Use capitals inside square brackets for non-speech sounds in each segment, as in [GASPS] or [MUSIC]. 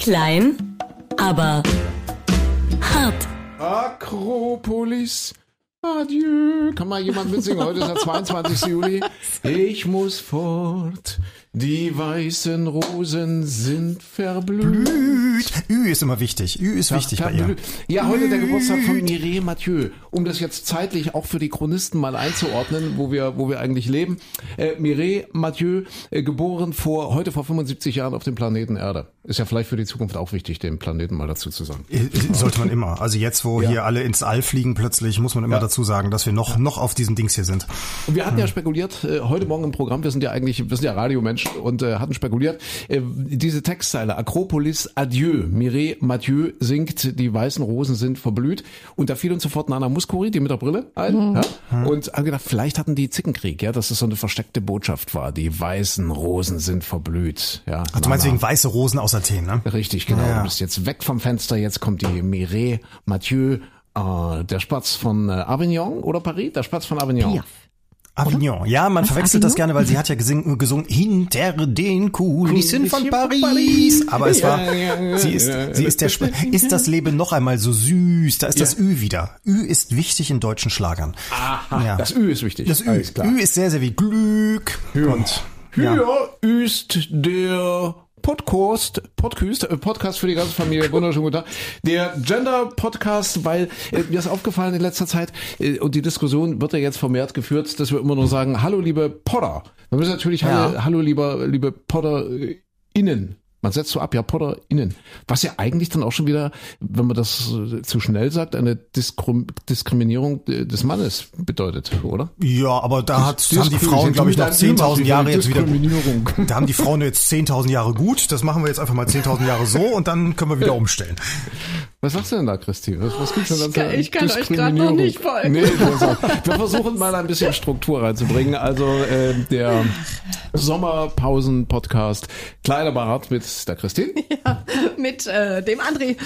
Klein, aber hart. Akropolis. Adieu. Kann mal jemand mitsingen? Heute ist der 22. Juli. [LAUGHS] Ich muss fort. Die weißen Rosen sind verblüht. Blüht. Ü ist immer wichtig. Ü ist wichtig bei ihr. Verblüht. Ja, heute der Geburtstag von Mireille Mathieu. Um das jetzt zeitlich auch für die Chronisten mal einzuordnen, wo wir, wo wir eigentlich leben. Äh, Mireille Mathieu, äh, geboren vor, heute vor 75 Jahren auf dem Planeten Erde. Ist ja vielleicht für die Zukunft auch wichtig, den Planeten mal dazu zu sagen. Äh, Sollte man immer. Also jetzt, wo hier alle ins All fliegen plötzlich, muss man immer Ja. dazu sagen, dass wir noch, noch auf diesem Dings hier sind. Und wir hatten ja spekuliert, äh, heute Morgen im Programm, wir sind ja eigentlich, wir sind ja Radiomenschen und äh, hatten spekuliert, äh, diese Textzeile, Akropolis, Adieu, Mireille Mathieu singt, die weißen Rosen sind verblüht. Und da fiel uns sofort Nana Muscuri, die mit der Brille, ein. Ja? Und haben gedacht, vielleicht hatten die Zickenkrieg, ja, dass es so eine versteckte Botschaft war. Die weißen Rosen sind verblüht. Ja, Ach, du meinst wegen weiße Rosen aus Athen, ne? Richtig, genau. Ja. Du bist jetzt weg vom Fenster, jetzt kommt die Mireille Mathieu, äh, der Spatz von äh, Avignon oder Paris? Der Spatz von Avignon. Piaf. Avignon. Ja, man verwechselt das gerne, weil sie hat ja gesing, gesungen hinter den Kulissen von Paris. Aber es war, Ja, ja, ja, sie ist, ja. sie ist der, Sp- ist das Leben noch einmal so süß. Da ist das Ü wieder. Ü ist wichtig in deutschen Schlagern. Aha, Ja. das Ü ist wichtig. Das Ü. Ü ist sehr, sehr wie Glück. Und, Hier ist der Podcast, Podcast, äh, Podcast für die ganze Familie. Wunderschönen guten Tag. Der Gender-Podcast, weil äh, mir ist aufgefallen in letzter Zeit, äh, und die Diskussion wird ja jetzt vermehrt geführt, dass wir immer nur sagen, hallo liebe Potter. Wir müssen natürlich, hallo, Ja. hallo lieber, liebe Potter äh, innen. Man setzt so ab, ja, Potter innen. Was ja eigentlich dann auch schon wieder, wenn man das äh, zu schnell sagt, eine Diskrim Diskriminierung äh, des Mannes bedeutet, oder? ja, aber da hat, Dis- haben die Frauen, glaube ich, noch Diskriminierung. 10.000 Jahre jetzt wieder. [LAUGHS] Da haben die Frauen jetzt 10.000 Jahre gut. Das machen wir jetzt einfach mal 10.000 Jahre so und dann können wir wieder umstellen. Was sagst du denn da, Christi? Was, was gibt's denn da Ich kann- ich kann euch grad Diskriminierung? noch nicht folgen. Nee, wir versuchen mal ein bisschen Struktur reinzubringen. Also äh, der Sommerpausen-Podcast Kleiner Bart mit der Christine [LAUGHS] Mit äh, dem André.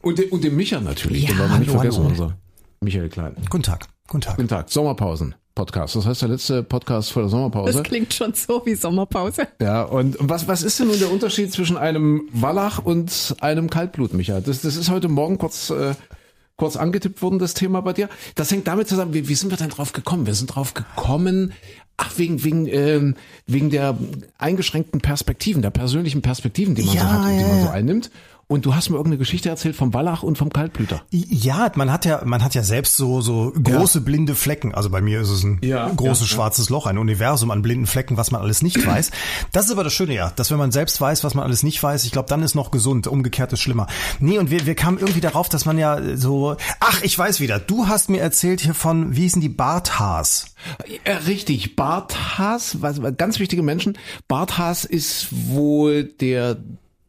und, dem- und dem Micha natürlich. Ja, den wollen wir nicht vergessen. Unser Michael Klein. Guten Tag. Guten Tag. Guten Tag. Sommerpausen-Podcast. Das heißt der letzte Podcast vor der Das Sommerpause. klingt schon so wie Sommerpause. Ja, und was, was ist denn nun der Unterschied zwischen einem Wallach und einem Kaltblut, Micha? Das, das ist heute Morgen kurz, äh, kurz angetippt worden, das Thema bei dir. Das hängt damit zusammen, wie, wie sind wir denn drauf gekommen? Wir sind drauf gekommen, ach, wegen, wegen, ähm, wegen der eingeschränkten Perspektiven, der persönlichen Perspektiven, die man so Ja, hat und die ja, man so einnimmt. Und du hast mir irgendeine Geschichte erzählt vom Wallach und vom Kaltblüter. Ja, man hat ja, man hat ja selbst so, so große blinde Flecken. Also bei mir ist es ein Ja, großes ja, ja. schwarzes Loch, ein Universum an blinden Flecken, was man alles nicht [CLEARS THROAT] weiß. Das ist aber das Schöne ja, dass wenn man selbst weiß, was man alles nicht weiß, ich glaube, dann ist noch gesund. Umgekehrt ist schlimmer. Nee, und wir, wir kamen irgendwie darauf, dass man ja so, ach, ich weiß wieder. Du hast mir erzählt hier von, wie hießen die Barthaars? Ja, richtig. Barthaas, was, ganz wichtige Menschen. Barthaas ist wohl der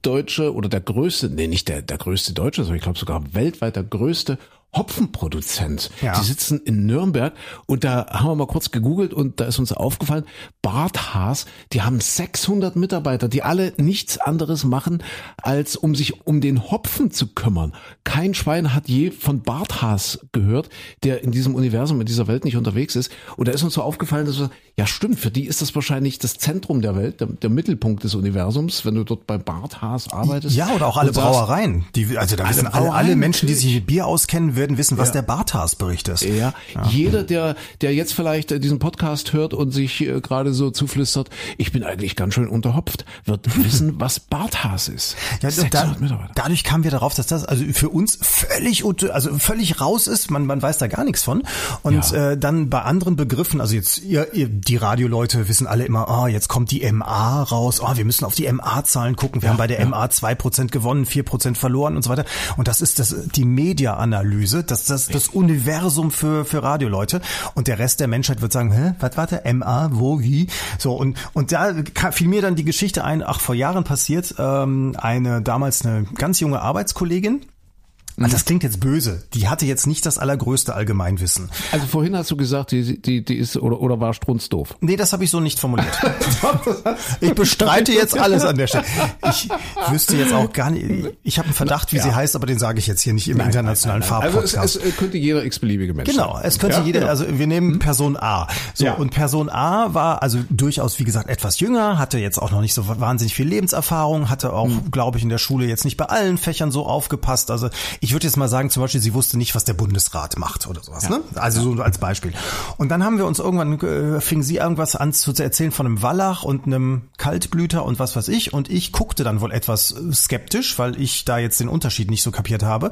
deutsche oder der größte, nee, nicht der, der größte Deutsche, sondern ich glaube sogar weltweit der größte Hopfenproduzent. Ja. Die sitzen in Nürnberg und da haben wir mal kurz gegoogelt und da ist uns aufgefallen, Barthaas, die haben 600 Mitarbeiter, die alle nichts anderes machen, als um sich um den Hopfen zu kümmern. Kein Schwein hat je von Barthaas gehört, der in diesem Universum, in dieser Welt nicht unterwegs ist. Und da ist uns so aufgefallen, dass wir, ja stimmt, für die ist das wahrscheinlich das Zentrum der Welt, der, der Mittelpunkt des Universums, wenn du dort bei Barthaas arbeitest. Ja, oder auch alle Brauereien. Die, also da Alle wissen alle, alle Menschen, die sich mit Bier auskennen, werden wissen, was Ja. der Barthaas-Bericht ist. Ja, jeder, der, der jetzt vielleicht diesen Podcast hört und sich äh, gerade so zuflüstert, ich bin eigentlich ganz schön unterhopft, wird [LAUGHS] wissen, was Barthaas ist. Ja, 600 da, dadurch kamen wir darauf, dass das also für uns völlig also völlig raus ist. Man, man weiß da gar nichts von. Und Ja. äh, dann bei anderen Begriffen, also jetzt ihr, ihr die Radioleute wissen alle immer, ah, jetzt kommt die MA raus. Oh, wir müssen auf die MA-Zahlen gucken. Wir haben bei der MA zwei Prozent gewonnen, vier Prozent verloren und so weiter. Und das ist das die Media-Analyse, das das das Universum für für Radioleute. Und der Rest der Menschheit wird sagen, hä, was warte, MA, wo, wie? So und und da fiel mir dann die Geschichte ein. Ach, vor Jahren passiert ähm, eine damals eine ganz junge Arbeitskollegin Also das klingt jetzt böse. Die hatte jetzt nicht das allergrößte Allgemeinwissen. Also vorhin hast du gesagt, die, die, die ist oder, oder war strunzdoof. Nee, das habe ich so nicht formuliert. [LAUGHS] ich bestreite jetzt alles an der Stelle. Ich [LAUGHS] wüsste jetzt auch gar nicht. Ich habe einen Verdacht, wie Ja. sie heißt, aber den sage ich jetzt hier nicht im internationalen Also es, Farbpodcast. es äh, könnte jeder x-beliebige Mensch Genau, sein. es könnte Ja, jeder, genau. also wir nehmen Person A. So, Ja. und Person A war also durchaus, wie gesagt, etwas jünger, hatte jetzt auch noch nicht so wahnsinnig viel Lebenserfahrung, hatte auch, Mhm. glaube ich, in der Schule jetzt nicht bei allen Fächern so aufgepasst. Also ich würde jetzt mal sagen, zum Beispiel, sie wusste nicht, was der Bundesrat macht oder sowas, ne? Also so als Beispiel. Und dann haben wir uns irgendwann, äh, fing sie irgendwas an zu erzählen von einem Wallach und einem Kaltblüter und was weiß ich. Und ich guckte dann wohl etwas äh, skeptisch, weil ich da jetzt den Unterschied nicht so kapiert habe.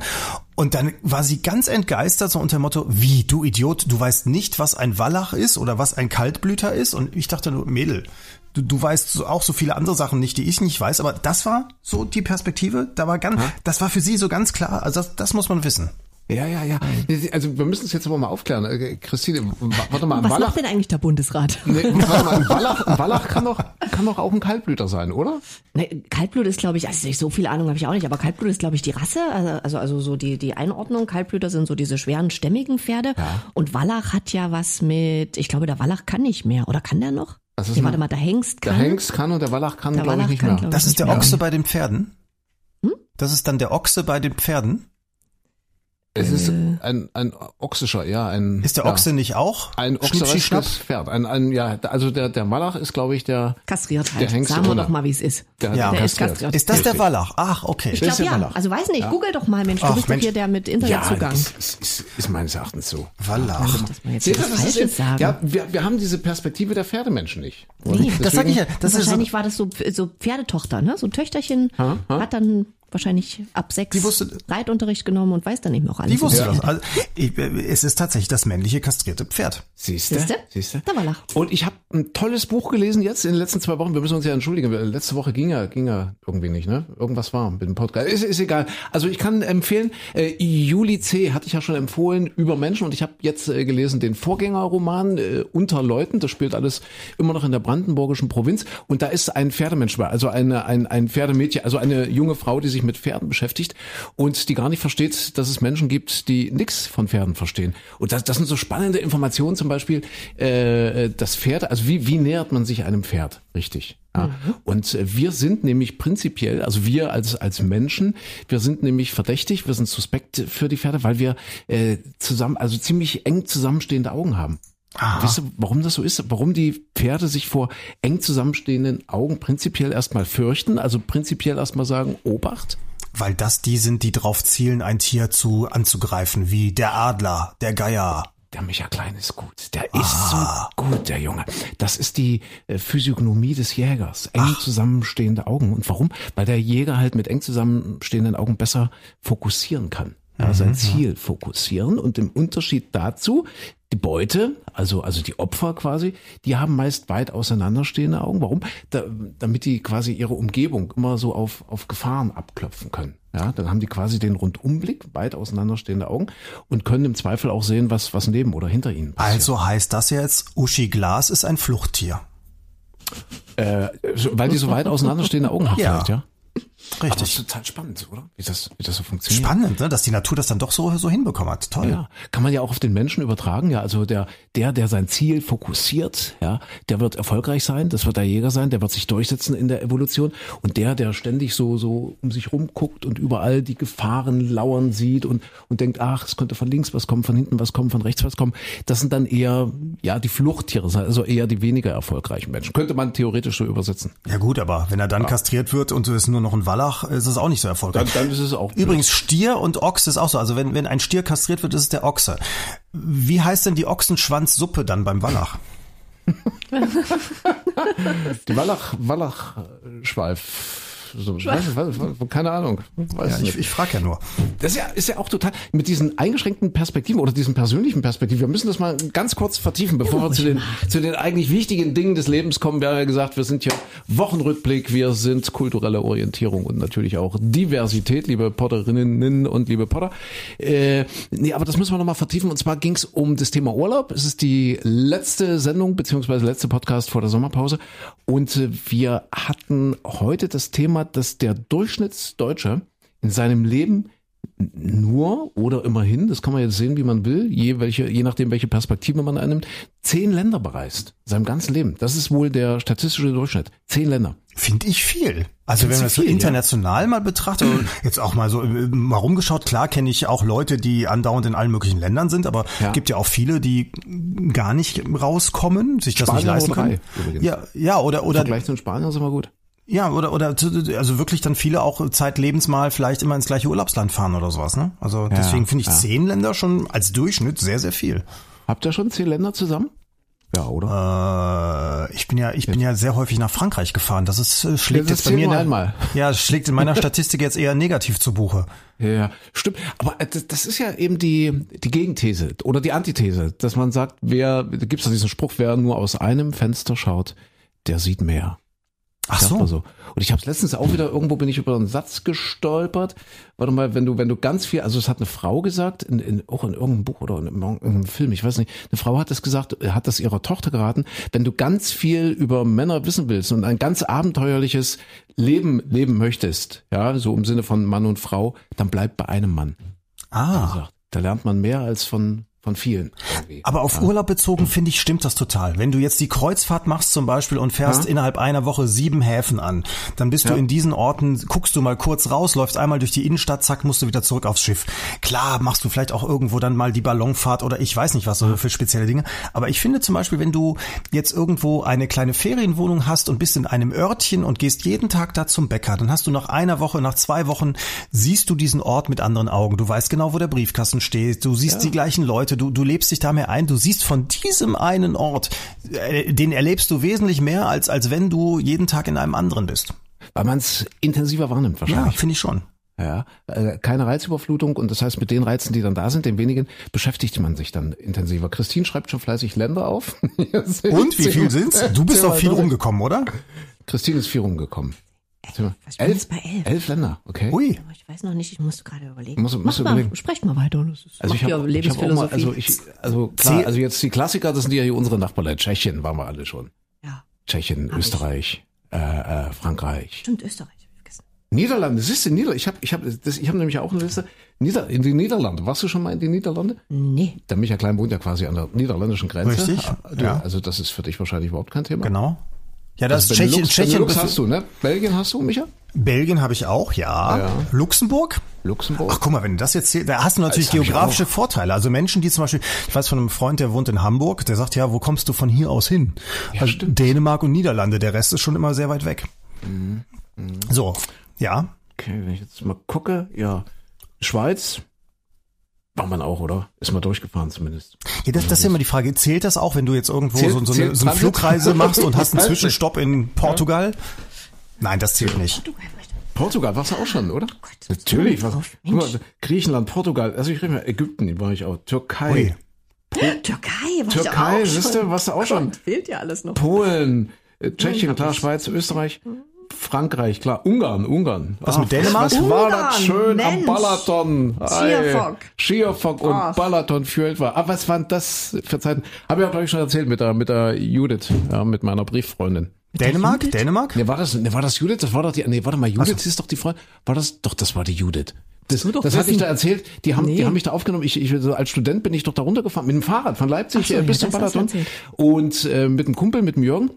Und dann war sie ganz entgeistert, so unter dem Motto, wie, du Idiot, du weißt nicht, was ein Wallach ist oder was ein Kaltblüter ist? Und ich dachte nur, Mädel, du, du weißt so, auch so viele andere Sachen nicht, die ich nicht weiß, aber das war so die Perspektive, da war ganz, das war für sie so ganz klar, also das, das muss man wissen. Ja, ja, ja. Also wir müssen es jetzt aber mal aufklären. Äh, Christine, warte mal, ein Was Wallach, macht denn eigentlich der Bundesrat? nee, warte mal, ein Wallach, ein Wallach kann doch, kann doch auch ein Kaltblüter sein, oder? Ne, Kaltblut ist, glaube ich, also so viel Ahnung habe ich auch nicht, aber Kaltblut ist, glaube ich, die Rasse, also, also, also so die, die Einordnung. Kaltblüter sind so diese schweren, stämmigen Pferde. Und Wallach hat ja was mit, ich glaube, der Wallach kann nicht mehr. Oder kann der noch? Das ist nee, ein- warte mal, der Hengst Der kann. Hengst kann und der Wallach kann, Der glaube ich, Wallach nicht kann, mehr. Das ist der. Ochse bei den Pferden? Das ist dann der Ochse bei den Pferden? Es ist ein, ein ochsischer, ja, ein. Ist der ja, Ochse nicht auch? Ein ochsereschtes Pferd. Ein, ein, ja, also der, der Wallach ist, glaube ich, der, Kastriert Der halt. Hengst Sagen wir doch mal, wie es ist. der, Ja. Der ist kastriert. Ist das der. Wallach? Ach, okay. Ich glaube der ja. Wallach. Also weiß nicht, google doch mal, Mensch, du Ach, bist Mensch. doch hier der mit Ja, Internetzugang. ist, ist, ist, ist meines Erachtens so. Wallach. jetzt Seht ihr, das ist sagen. Ja, wir, wir haben diese Perspektive der Pferdemenschen nicht. Nee, Das sag ich ja. Das ist so, wahrscheinlich war das so, so Pferdetochter, ne? So ein Töchterchen hat dann wahrscheinlich ab sechs Die wusste- Reitunterricht genommen und weiß dann nicht mehr auch alles. die wusste das. Also, ich, es ist tatsächlich das männliche kastrierte Pferd. Siehste? Siehste? Siehste? Der Wallach. Und ich habe ein tolles Buch gelesen jetzt in den letzten zwei Wochen. Wir müssen uns ja entschuldigen. Letzte Woche ging ja, ging ja irgendwie nicht, ne? Irgendwas war mit dem Podcast. Ist, ist egal. Also ich kann empfehlen, äh, Juli C. hatte ich ja schon empfohlen über Menschen und ich habe jetzt äh, gelesen den Vorgängerroman äh, Unter Leuten. Das spielt alles immer noch in der brandenburgischen Provinz und da ist ein Pferdemensch bei, also eine, ein, ein Pferdemädchen, also eine junge Frau, die sich mit Pferden beschäftigt und die gar nicht versteht, dass es Menschen gibt, die nichts von Pferden verstehen. Und das, das sind so spannende Informationen, zum Beispiel äh, das Pferd, also wie, wie nähert man sich einem Pferd, richtig? Ja. Und äh, wir sind nämlich prinzipiell, also wir als, als Menschen, wir sind nämlich verdächtig, wir sind suspekt für die Pferde, weil wir äh, zusammen, also ziemlich eng zusammenstehende Augen haben. Wisst ihr, warum das so ist? Warum die Pferde sich vor eng zusammenstehenden Augen prinzipiell erstmal fürchten, also prinzipiell erstmal sagen, Obacht? Weil das die sind, die drauf zielen, ein Tier zu anzugreifen, wie der Adler, der Geier. Der Micha Klein ist gut. Der ist so gut, der Junge. Das ist die äh, Physiognomie des Jägers. Eng zusammenstehende Augen. Und warum? Weil der Jäger halt mit eng zusammenstehenden Augen besser fokussieren kann. Ja, sein Ziel fokussieren. Und im Unterschied dazu, die Beute, also, also die Opfer quasi, die haben meist weit auseinanderstehende Augen. Warum? Da, damit die quasi ihre Umgebung immer so auf, auf Gefahren abklopfen können. Ja, dann haben die quasi den Rundumblick, weit auseinanderstehende Augen und können im Zweifel auch sehen, was, was neben oder hinter ihnen passiert. Also heißt das jetzt, Uschi Glas ist ein Fluchttier. Äh, weil die so weit auseinanderstehende Augen hat Ja. vielleicht, ja? Aber das Richtig. ist total spannend, oder? Wie das, wie das so funktioniert. Spannend, ne? dass die Natur das dann doch so, so hinbekommen hat. Toll. Ja, kann man ja auch auf den Menschen übertragen. Ja, also der, der, der sein Ziel fokussiert, ja, der wird erfolgreich sein. Das wird der Jäger sein. Der wird sich durchsetzen in der Evolution. Und der, der ständig so, so um sich rumguckt und überall die Gefahren lauern sieht und, und denkt, ach, es könnte von links was kommen, von hinten was kommen, von rechts was kommen. Das sind dann eher, ja, die Fluchttiere, also eher die weniger erfolgreichen Menschen. Könnte man theoretisch so übersetzen. Ja gut, aber wenn er dann kastriert wird und es nur noch ein Wallach, ist es auch nicht so erfolgreich. Dann, dann ist es auch. Übrigens, Stier und Ochs ist auch so. Also wenn, wenn ein Stier kastriert wird, ist es der Ochse. Wie heißt denn die Ochsenschwanzsuppe dann beim Wallach? [LAUGHS] Die Wallach, Wallach, Schweif. So, weiß, weiß, weiß, keine Ahnung. Weiß Ja, ich, ich frage ja nur. Das ist ja, ist ja auch total mit diesen eingeschränkten Perspektiven oder diesen persönlichen Perspektiven. Wir müssen das mal ganz kurz vertiefen, bevor wir zu den, zu den eigentlich wichtigen Dingen des Lebens kommen. Wir haben ja gesagt, wir sind hier Wochenrückblick, wir sind kulturelle Orientierung und natürlich auch Diversität, liebe Potterinnen und liebe Potter. Äh, nee, aber das müssen wir nochmal vertiefen. Und zwar ging es um das Thema Urlaub. Es ist die letzte Sendung beziehungsweise letzte Podcast vor der Sommerpause. Und äh, wir hatten heute das Thema, dass der Durchschnittsdeutsche in seinem Leben nur oder immerhin, das kann man jetzt sehen, wie man will, je, welche, je nachdem, welche Perspektive man einnimmt, zehn Länder bereist. Seinem ganzen Leben. Das ist wohl der statistische Durchschnitt. Zehn Länder. Finde ich viel. Also wenn Findest man das so viel, ja? international mal betrachtet, [CLEARS THROAT] jetzt auch mal so äh, mal rumgeschaut, klar kenne ich auch Leute, die andauernd in allen möglichen Ländern sind, aber Ja. gibt ja auch viele, die gar nicht rauskommen, sich das nicht Spanien leisten können. übrigens. Ja, ja, oder Im oder Vergleich zu den Spaniern sind wir gut. Ja, oder oder also wirklich dann viele auch zeitlebens mal vielleicht immer ins gleiche Urlaubsland fahren oder sowas, ne? Also deswegen finde ich ja. zehn Länder schon als Durchschnitt sehr sehr viel. Habt ihr schon zehn Länder zusammen? Ja, oder? Äh, ich bin ja, ich bin ja sehr häufig nach Frankreich gefahren. Das ist äh, schlägt Das jetzt bei mir der- einmal. Ja, es schlägt in meiner Statistik jetzt eher negativ zu Buche. Ja, stimmt. Aber äh, das, das ist ja eben die, die Gegenthese oder die Antithese, dass man sagt, wer, da gibt's doch diesen Spruch, wer nur aus einem Fenster schaut, der sieht mehr. Ach so. so. Und ich habe es letztens auch wieder, irgendwo bin ich über einen Satz gestolpert. Warte mal, wenn du, wenn du ganz viel, also es hat eine Frau gesagt, in, in, auch in irgendeinem Buch oder in irgendeinem Film, ich weiß nicht, eine Frau hat das gesagt, hat das ihrer Tochter geraten, wenn du ganz viel über Männer wissen willst und ein ganz abenteuerliches Leben leben möchtest, ja, so im Sinne von Mann und Frau, dann bleib bei einem Mann. Ah. Da lernt man mehr als von, von vielen. irgendwie. Aber auf Urlaub bezogen, finde ich, stimmt das total. Wenn du jetzt die Kreuzfahrt machst zum Beispiel und fährst Ja. innerhalb einer Woche sieben Häfen an, dann bist du Ja. in diesen Orten, guckst du mal kurz raus, läufst einmal durch die Innenstadt, zack, musst du wieder zurück aufs Schiff. Klar, machst du vielleicht auch irgendwo dann mal die Ballonfahrt oder ich weiß nicht was so für spezielle Dinge. Aber ich finde zum Beispiel, wenn du jetzt irgendwo eine kleine Ferienwohnung hast und bist in einem Örtchen und gehst jeden Tag da zum Bäcker, dann hast du nach einer Woche, nach zwei Wochen, siehst du diesen Ort mit anderen Augen. Du weißt genau, wo der Briefkasten steht. Du siehst die gleichen Leute. Du, du lebst dich da mehr ein. Du siehst von diesem einen Ort, äh, den erlebst du wesentlich mehr, als, als wenn du jeden Tag in einem anderen bist. Weil man es intensiver wahrnimmt Ja, wahrscheinlich. finde ich schon. Ja, äh, keine Reizüberflutung und das heißt, mit den Reizen, die dann da sind, den wenigen, beschäftigt man sich dann intensiver. Christine schreibt schon fleißig Länder auf. [LAUGHS] Und wie viel sind's? Du bist doch viel rumgekommen, oder? Christine ist vier rumgekommen. Was bin jetzt bei elf? Elf Länder, okay. Ui. Aber Ich weiß noch nicht, ich muss gerade überlegen. Muss- du mal, überlegen. sprecht mal weiter. Das ist, Also ich ja habe ich hab auch mal, Lebensphilosophie. also ich, also klar, also jetzt die Klassiker, das sind ja hier unsere Nachbarländer. Tschechien waren wir alle schon. ja, Tschechien, Hab ich. Österreich, äh, äh, Frankreich. stimmt, Österreich. hab ich vergessen. Niederlande, siehst du, Nieder ich habe ich hab, das- ich hab nämlich auch eine Liste. Nieder in die Niederlande. Warst du schon mal in die Niederlande? Nee. Der Michael Klein wohnt ja quasi an der niederländischen Grenze. Richtig, Du, ja. Also das ist für dich wahrscheinlich überhaupt kein Thema. Genau. Ja, das Also ist Tschechien. Benelux, Tschechien Benelux hast du, ne? Belgien hast du, Micha? Belgien habe ich auch, ja. Ja. Luxemburg? Luxemburg? Ach, guck mal, wenn du das jetzt zählst, da hast du natürlich geografische. Vorteile. Also Menschen, die zum Beispiel, ich weiß von einem Freund, der wohnt in Hamburg, der sagt, ja, wo kommst du von hier aus hin? Ja, also stimmt. Dänemark und Niederlande, der Rest ist schon immer sehr weit weg. Mhm. So, ja. Okay, wenn ich jetzt mal gucke, ja. Schweiz war man auch, oder? Ist mal durchgefahren zumindest. ja das, das ist ja immer die Frage, zählt das auch, wenn du jetzt irgendwo Zählt- so, so, eine, so eine? Flugreise machst und hast [LAUGHS] einen. Zwischenstopp in Portugal? Nein, das zählt nicht. Portugal warst du auch schon, oder? Gott, Natürlich. was guck mal. Griechenland, Portugal, also ich rede mal, Ägypten war ich auch, Türkei, Ui. [GASPS] Türkei, war Türkei, ich auch siehst du, schon. warst du auch schon. Gott, fehlt ja alles noch. Polen, äh, Tschechien, hab klar. Schweiz, Österreich, Frankreich, klar, Ungarn, Ungarn. Was mit Dänemark? Was, was war das Ungarn, schön am Mensch. Balaton? Schierfock. Schierfock und Ach. Balaton für war. Aber was waren das für Zeiten? Habe ich auch, glaube ich, schon erzählt mit der, mit der Judith, ja, mit meiner Brieffreundin. Dänemark? Judith? Dänemark? Ne, war das, ne, war das Judith? Das war doch die, nee, warte mal, Judith ist doch die Freundin. War das, doch, das war die Judith. Das, doch das hatte ich da erzählt. Die haben, die Nee. haben mich da aufgenommen. Ich, ich, so als Student bin ich doch da runtergefahren mit dem Fahrrad von Leipzig Ach so, bis ja, zum das Balaton. Und äh, mit einem Kumpel, mit dem Jürgen.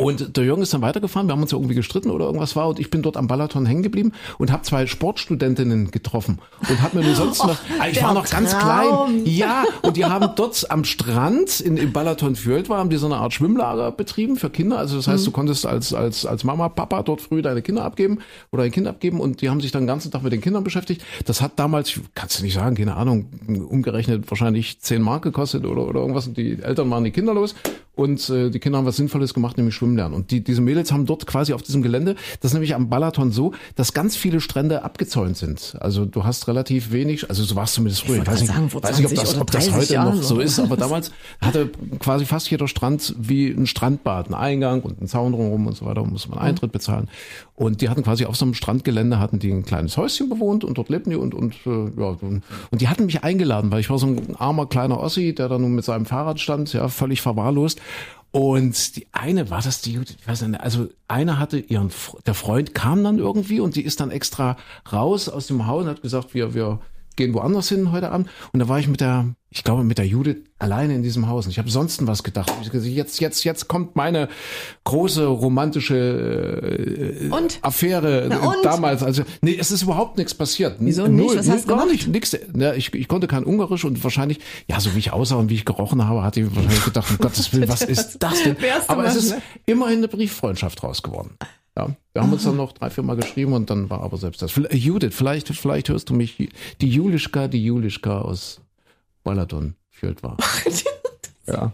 Und der Jürgen ist dann weitergefahren, wir haben uns ja irgendwie gestritten oder irgendwas war. Und ich bin dort am Balaton hängen geblieben und habe zwei Sportstudentinnen getroffen und habe mir nur sonst noch, Ah, [LAUGHS] ich war noch ganz Traum. klein, ja, und die haben dort am Strand in, im Balaton Fürth war, haben die so eine Art Schwimmlager betrieben für Kinder, also das heißt, du konntest als, als, als Mama, Papa dort früh deine Kinder abgeben oder ein Kind abgeben. Und die haben sich dann den ganzen Tag mit den Kindern beschäftigt. Das hat damals, kannst du nicht sagen, keine Ahnung, umgerechnet wahrscheinlich 10 Mark gekostet oder, oder irgendwas. Und die Eltern waren die Kinder los und äh, die Kinder haben was Sinnvolles gemacht, nämlich schwimmen lernen. Und die, diese Mädels haben dort quasi auf diesem Gelände, das ist nämlich am Balaton so, dass ganz viele Strände abgezäunt sind. Also du hast relativ wenig, also so war es zumindest früher. Ich, wollte weiß nicht, sagen, weiß nicht ob, 20 das, ob das 30 heute Jahren noch so ist, aber [LAUGHS] damals hatte quasi fast jeder Strand wie ein Strandbad, einen Eingang und einen Zaun drumherum und so weiter, musste man Eintritt bezahlen. Und die hatten quasi auf so einem Strandgelände hatten die ein kleines Häuschen bewohnt und dort lebten die und und äh, ja und und die hatten mich eingeladen, weil ich war so ein armer kleiner Ossi, der da nun mit seinem Fahrrad stand, ja völlig verwahrlost. Und die eine, war das die Judith? Ich weiß nicht, also eine hatte ihren, der Freund kam dann irgendwie und die ist dann extra raus aus dem Haus und hat gesagt, wir, wir gehen woanders hin heute Abend. Und da war ich mit der, ich glaube, mit der Judith alleine in diesem Haus. Und ich habe sonst was gedacht. Ich Jetzt, jetzt, jetzt kommt meine große romantische äh, Und? Affäre Na und? damals. Also, nee, es ist überhaupt nichts passiert. Wieso Null, nicht? Was null, hast du gar gemacht? nicht, nix. Ja, ich, ich konnte kein Ungarisch und wahrscheinlich, ja, so wie ich aussah und wie ich gerochen habe, hat die wahrscheinlich gedacht, um [LAUGHS] Gottes Willen, was ist das denn? Aber es was, ist ne? immerhin eine Brieffreundschaft raus geworden. Ja, wir haben uns dann noch drei, vier Mal geschrieben und dann war aber selbst das. Judith, vielleicht, vielleicht hörst du mich, die Julischka, die Julischka aus Balaton Fjöld war. Ja.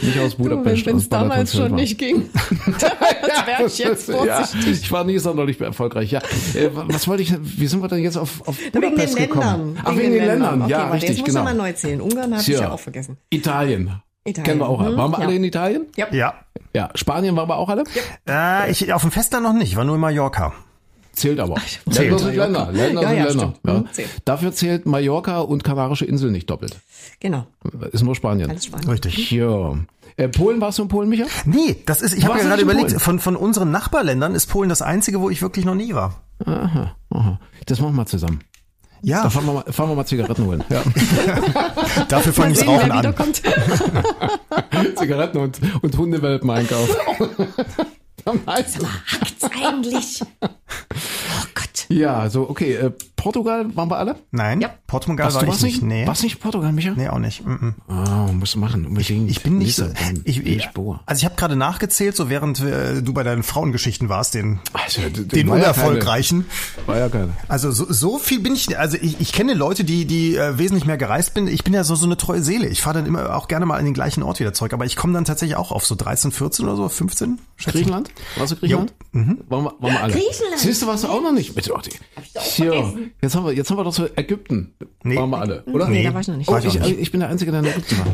Nicht aus Budapest. Wenn es damals schon war. nicht ging, [LAUGHS] dann wäre ich jetzt Ja, vorsichtig. ich war nie sonderlich erfolgreich. Ja, äh, was wollte ich? Wie sind wir denn jetzt auf, auf Wegen den Budapest Ländern. Ach, wegen den Ländern. Okay, ja, richtig, jetzt muss genau. man mal neu zählen. Ungarn habe ich ja auch vergessen. Italien. Italien. Kennen wir auch. alle. Hm, Waren wir ja. alle in Italien? Ja. Ja. Spanien waren wir auch alle? Äh, ich, auf dem Festland noch nicht, ich war nur in Mallorca. Zählt aber. Zählt. Länder sind Länder. Länder Ja, sind ja, Länder. Ja. Hm, zählt. Dafür zählt Mallorca und Kanarische Insel nicht doppelt. Genau, Ist nur Spanien. alles Spanien. Richtig. Ja. Äh, Polen warst du in Polen, Micha? Nee, das ist, ich habe ja gerade überlegt, Polen? von, von unseren Nachbarländern ist Polen das einzige, wo ich wirklich noch nie war. Aha, aha. Das machen wir zusammen. Ja, Da fahren wir mal, fahren wir mal Zigaretten holen. Ja. [LAUGHS] dafür fange ich Rauchen an. [LAUGHS] Zigaretten und, und Hundewelpen einkaufen. [LAUGHS] Meistens. Hackt's eigentlich? Oh Gott. Ja, so, okay. Äh, Portugal waren wir alle? Nein, Ja. Portugal Warst war du ich warst nicht. Nee. Warst nicht Portugal, Micha? Nee, auch nicht. Mm -mm. Ah, musst du machen, unbedingt. Ich bin nicht so. Ich, ich, also ich habe gerade nachgezählt, so während äh, du bei deinen Frauengeschichten warst, den, Also, d- den war ja unerfolgreichen. keine- War ja keine. Also so, so viel bin ich, also ich, ich kenne Leute, die, die äh, wesentlich mehr gereist bin. Ich bin ja so, so eine treue Seele. Ich fahre dann immer auch gerne mal an den gleichen Ort wieder zurück. Aber ich komme dann tatsächlich auch auf so 13, 14 oder so, 15. schätze ich. Griechenland? Warst du Griechenland? Mhm. Waren, wir, waren wir alle. Griechenland. Siehst du, warst du auch noch nicht? Bitte, Otti. Tja, jetzt haben wir, jetzt haben wir doch so Ägypten. Nee. Waren wir alle, oder? Nee, da war ich noch nicht. Oh, ich auch ich, nicht. ich bin der Einzige, der in Ägypten war.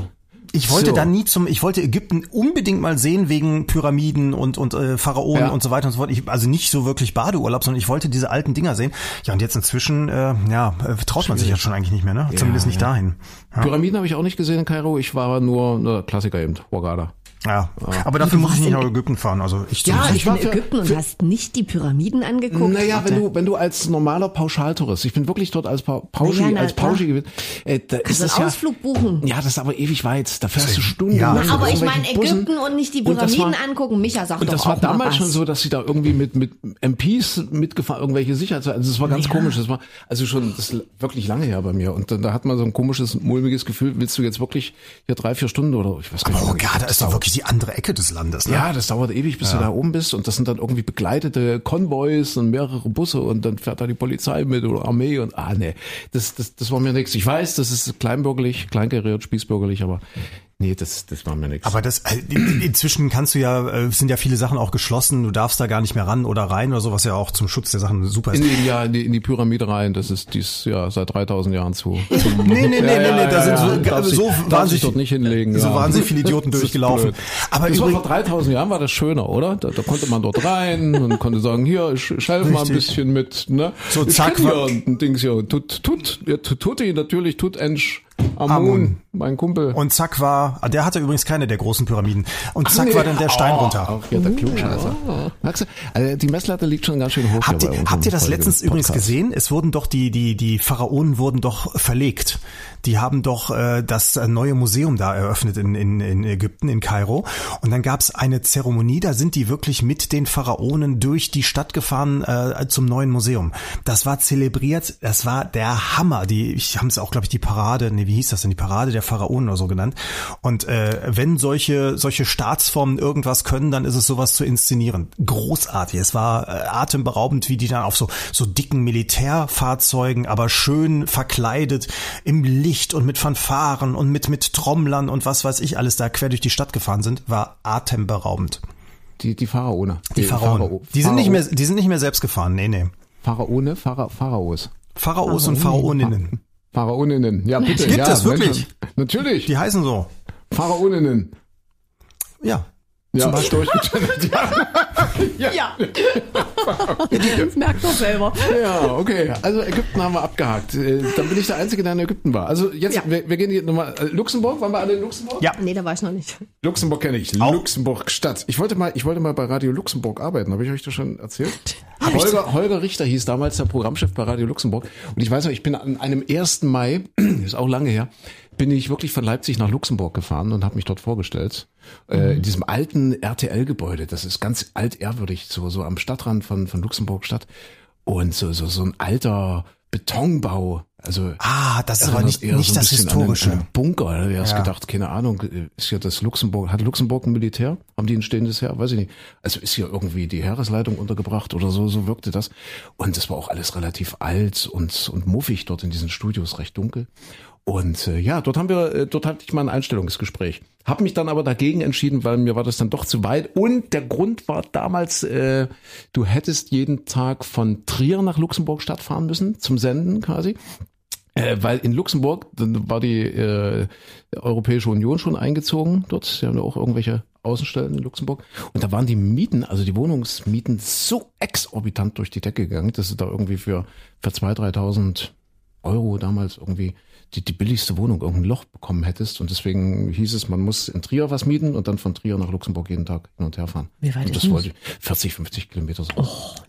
Ich wollte So. da nie zum, ich wollte Ägypten unbedingt mal sehen wegen Pyramiden und und äh, Pharaonen Ja. und so weiter und so fort. Ich, also nicht so wirklich Badeurlaub, sondern ich wollte diese alten Dinger sehen. Ja und jetzt inzwischen, äh, ja, äh, traut man sich ja schon eigentlich nicht mehr, ne? Zumindest nicht ja. dahin. Ja. Pyramiden habe ich auch nicht gesehen in Kairo. Ich war nur, nur Klassiker eben, Hurghada. Ja. Aber dafür muss ich nicht nach Ägypten fahren. Also ich Ja, ich war bin in für- Ägypten und hast nicht die Pyramiden angeguckt. Naja, wenn du, wenn du als normaler Pauschaltourist, ich bin wirklich dort als Pa- Pauschi, als. Pauschi gewesen, äh, da ist das Ausflug buchen. ja, das ist aber ewig weit. Da fährst du Stunden. Ja. Aber ich meine. Ägypten und nicht die Pyramiden war- angucken. Micha sagt Und doch das war damals was. schon so, dass sie da irgendwie mit, mit MPs mitgefahren, irgendwelche Sicherheits, also das war ganz komisch. Das war also schon, das ist wirklich lange her bei mir. Und dann, da hat man so ein komisches, mulmiges Gefühl, willst du jetzt wirklich hier drei, vier Stunden oder ich weiß gar nicht. Oh, wie ja, lange da ist doch wirklich die andere Ecke des Landes, ne? ja, das dauert ewig, bis du da oben bist und das sind dann irgendwie begleitete Konvois und mehrere Busse und dann fährt da die Polizei mit oder Armee und ah nee, das das das war mir nichts. Ich weiß, das ist kleinbürgerlich, kleinkariert, spießbürgerlich, aber nee, das das war mir nichts. Aber das äh, in- inzwischen kannst du ja äh, sind ja viele Sachen auch geschlossen. Du darfst da gar nicht mehr ran oder rein oder so, was ja auch zum Schutz der Sachen super ist. in die, ja, in die, in die Pyramide rein, das ist dies ja seit 3000 Jahren zu. [LAUGHS] Nee, nee, nee, nee, nee, da sind so, Darf sich- so darf wahnsinnig dort nicht hinlegen. So ja. wahnsinnig viele [LAUGHS] Idioten durchgelaufen. blöd. Aber das war übrigens, vor 3000 Jahren war das schöner, oder? Da, da konnte man dort rein und konnte sagen, hier, ich, ich helfe mal ein bisschen mit, ne? So, ich zack, hier ein Dings hier. Tut, tut, ja, tut, tutti, natürlich, tut Ensch Amun, Amun. mein Kumpel. und zack war, ah, der hatte übrigens keine der großen Pyramiden. Und zack Nee. war dann der Stein Oh, runter. Auch hier der Klugscheißer. Merkst du? Also die Messlatte liegt schon ganz schön hoch Habt hier ihr, habt ihr das unserem letztens Folge- übrigens Podcast. gesehen? Es wurden doch die, die, die Pharaonen wurden doch verlegt. Die haben doch äh, das äh, neue Museum da eröffnet in, in, in Ägypten, in Kairo. Und dann gab es eine Zeremonie, da sind die wirklich mit den Pharaonen durch die Stadt gefahren äh, zum neuen Museum. Das war zelebriert, das war der Hammer. Die, ich haben es auch, glaube ich, die Parade, nee, wie hieß das denn? Die Parade der Pharaonen oder so genannt. Und äh, wenn solche, solche Staatsformen irgendwas können, dann ist es sowas zu inszenieren. Großartig. Es war äh, atemberaubend, wie die dann auf so, so dicken Militärfahrzeugen, aber schön verkleidet im Licht und mit Fanfaren und mit, mit Trommlern und was weiß ich alles da quer durch die Stadt gefahren sind, war atemberaubend. Die, die Pharaone. Die Pharaonen. Pharao- Die sind nicht mehr, die sind nicht mehr selbst gefahren. Nee, nee. Pharaone, Phara, Pharaos. Pharaos und Pharaoninnen. Pharaoninnen. Ja, bitte. Gibt ja, es wirklich? Menschen. Natürlich. Die heißen so. Pharaoninnen. Ja. Ja, Zum Beispiel. durchgechannelt. [LAUGHS] Ja. Ja. Das merkt doch selber. Ja, okay. Also Ägypten haben wir abgehakt. Äh, Dann bin ich der Einzige, der in Ägypten war. Also jetzt, Ja. wir, wir gehen hier nochmal. äh, Luxemburg, waren wir alle in Luxemburg? Ja. Nee, da war ich noch nicht. Luxemburg kenne ich. Luxemburg Stadt. Ich wollte mal, ich wollte mal bei Radio Luxemburg arbeiten. Habe ich euch das schon erzählt? Holger, Holger Richter hieß damals der Programmchef bei Radio Luxemburg. Und ich weiß noch, ich bin an einem 1. Mai, [CLEARS THROAT] ist auch lange her, bin ich wirklich von Leipzig nach Luxemburg gefahren und habe mich dort vorgestellt. Äh, in diesem alten RTL-Gebäude. Das ist ganz altehrwürdig, so, so am Stadtrand von, von Luxemburg Stadt. Und so, so, so ein alter Betonbau. Also Ah, das ist aber nicht, eher nicht so ein das bisschen an Historische. an einen Bunker. Du hast Ja. gedacht, keine Ahnung, ist hier das Luxemburg, hat Luxemburg ein Militär? Haben die ein stehendes Heer? Weiß ich nicht. Also ist hier irgendwie die Heeresleitung untergebracht oder so, so wirkte das. Und das war auch alles relativ alt und, und muffig dort in diesen Studios, recht dunkel. Und äh, ja, dort haben wir, äh, dort hatte ich mal ein Einstellungsgespräch. Hab mich dann aber dagegen entschieden, weil mir war das dann doch zu weit. Und der Grund war damals, äh, du hättest jeden Tag von Trier nach Luxemburg Stadt fahren müssen, zum Senden quasi. Äh, weil in Luxemburg dann war die äh, Europäische Union schon eingezogen dort. Sie haben ja auch irgendwelche Außenstellen in Luxemburg. Und da waren die Mieten, also die Wohnungsmieten, so exorbitant durch die Decke gegangen, dass du da irgendwie für, für 2.000, 3.000 Euro damals irgendwie die, die billigste Wohnung irgendein Loch bekommen hättest. Und deswegen hieß es, man muss in Trier was mieten und dann von Trier nach Luxemburg jeden Tag hin und her fahren. Wie weit und ist das wollte ich 40, 50 Kilometer so.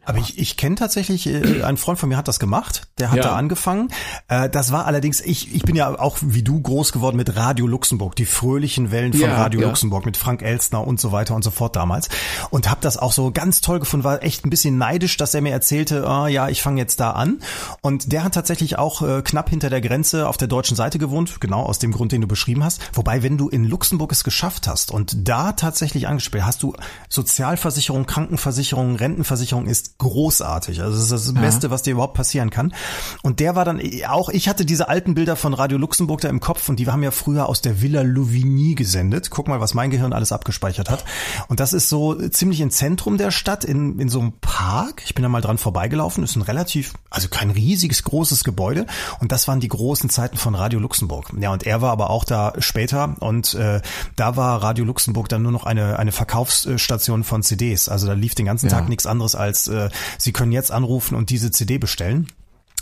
Aber ich, ich kenne tatsächlich, äh, ein Freund von mir hat das gemacht, der hat Ja. da angefangen. Äh, das war allerdings, ich, ich bin ja auch wie du groß geworden mit Radio Luxemburg, die fröhlichen Wellen von Ja, Radio ja. Luxemburg mit Frank Elstner und so weiter und so fort damals. Und habe das auch so ganz toll gefunden, war echt ein bisschen neidisch, dass er mir erzählte, ah, ja, ich fange jetzt da an. Und der hat tatsächlich auch äh, knapp hinter der Grenze auf der deutschen Seite gewohnt, genau aus dem Grund, den du beschrieben hast. Wobei, wenn du in Luxemburg es geschafft hast und da tatsächlich angespielt hast, du Sozialversicherung, Krankenversicherung, Rentenversicherung ist großartig. Also das ist das Beste, was dir überhaupt passieren kann. Und der war dann auch, ich hatte diese alten Bilder von Radio Luxemburg da im Kopf und die haben ja früher aus der Villa Louvigny gesendet. Guck mal, was mein Gehirn alles abgespeichert hat. Und das ist so ziemlich im Zentrum der Stadt, in, in so einem Park. Ich bin da mal dran vorbeigelaufen. Ist ein relativ, also kein riesiges, großes Gebäude. Und das waren die großen Zeiten von Radio Luxemburg. Ja, und er war aber auch da später und äh, da war Radio Luxemburg dann nur noch eine, eine Verkaufsstation von CDs. Also da lief den ganzen Ja. Tag nichts anderes als, äh, Sie können jetzt anrufen und diese CD bestellen.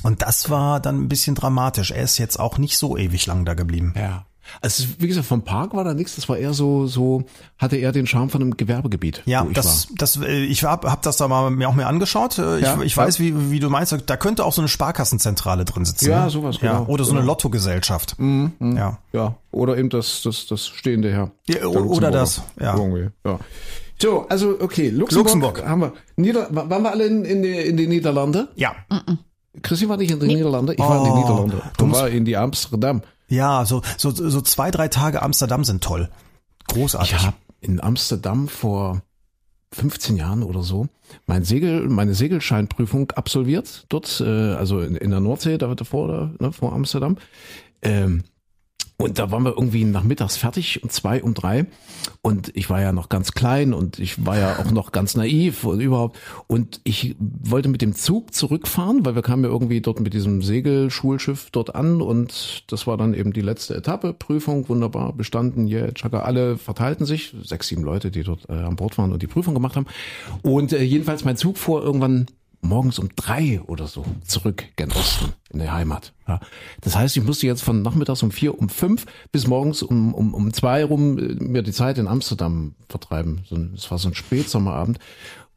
Und das war dann ein bisschen dramatisch. Er ist jetzt auch nicht so ewig lang da geblieben. Ja. Also wie gesagt, vom Park war da nichts, das war eher so, so, hatte eher den Charme von einem Gewerbegebiet. Ja, wo ich das, das, äh, ich hab, hab das da mal mir auch mir angeschaut. Äh, Ich, Ja, ich ja. weiß, wie, wie du meinst, da könnte auch so eine Sparkassenzentrale drin sitzen. Ja, ne? sowas, Ja, genau. oder so eine Genau. Lottogesellschaft. Ja. war. Ja, oder eben das, das, das stehende her. Ja, Der oder das, ja. Irgendwie, ja. So, also okay, Luxemburg, Luxemburg. haben wir. Nieder waren wir alle in, in, die, in den Niederlande? ja. Chrissy war nicht in den Niederlande? Ich war in den Oh, Niederlande. du Du musst- war in die Amsterdam. Ja, so, so, so zwei, drei Tage Amsterdam sind toll. Großartig. Ich habe in Amsterdam vor 15 Jahren oder so mein Segel, meine Segelscheinprüfung absolviert dort, äh, also in, in der Nordsee, da davor, da, ne, vor Amsterdam. Ähm, und da waren wir irgendwie nachmittags fertig um zwei, um drei. Und ich war ja noch ganz klein und ich war ja auch noch ganz naiv und überhaupt. Und ich wollte mit dem Zug zurückfahren, weil wir kamen ja irgendwie dort mit diesem Segelschulschiff dort an und das war dann eben die letzte Etappe, Prüfung, wunderbar bestanden, yeah, tschakka, alle verteilten sich, sechs, sieben Leute, die dort äh, an Bord waren und die Prüfung gemacht haben. Und äh, jedenfalls mein Zug fuhr irgendwann morgens um drei oder so zurück gen Osten in die Heimat. Ja. Das heißt, ich musste jetzt von nachmittags um vier, um fünf bis morgens um, um, um zwei rum äh, mir die Zeit in Amsterdam vertreiben. Es war so ein Spätsommerabend.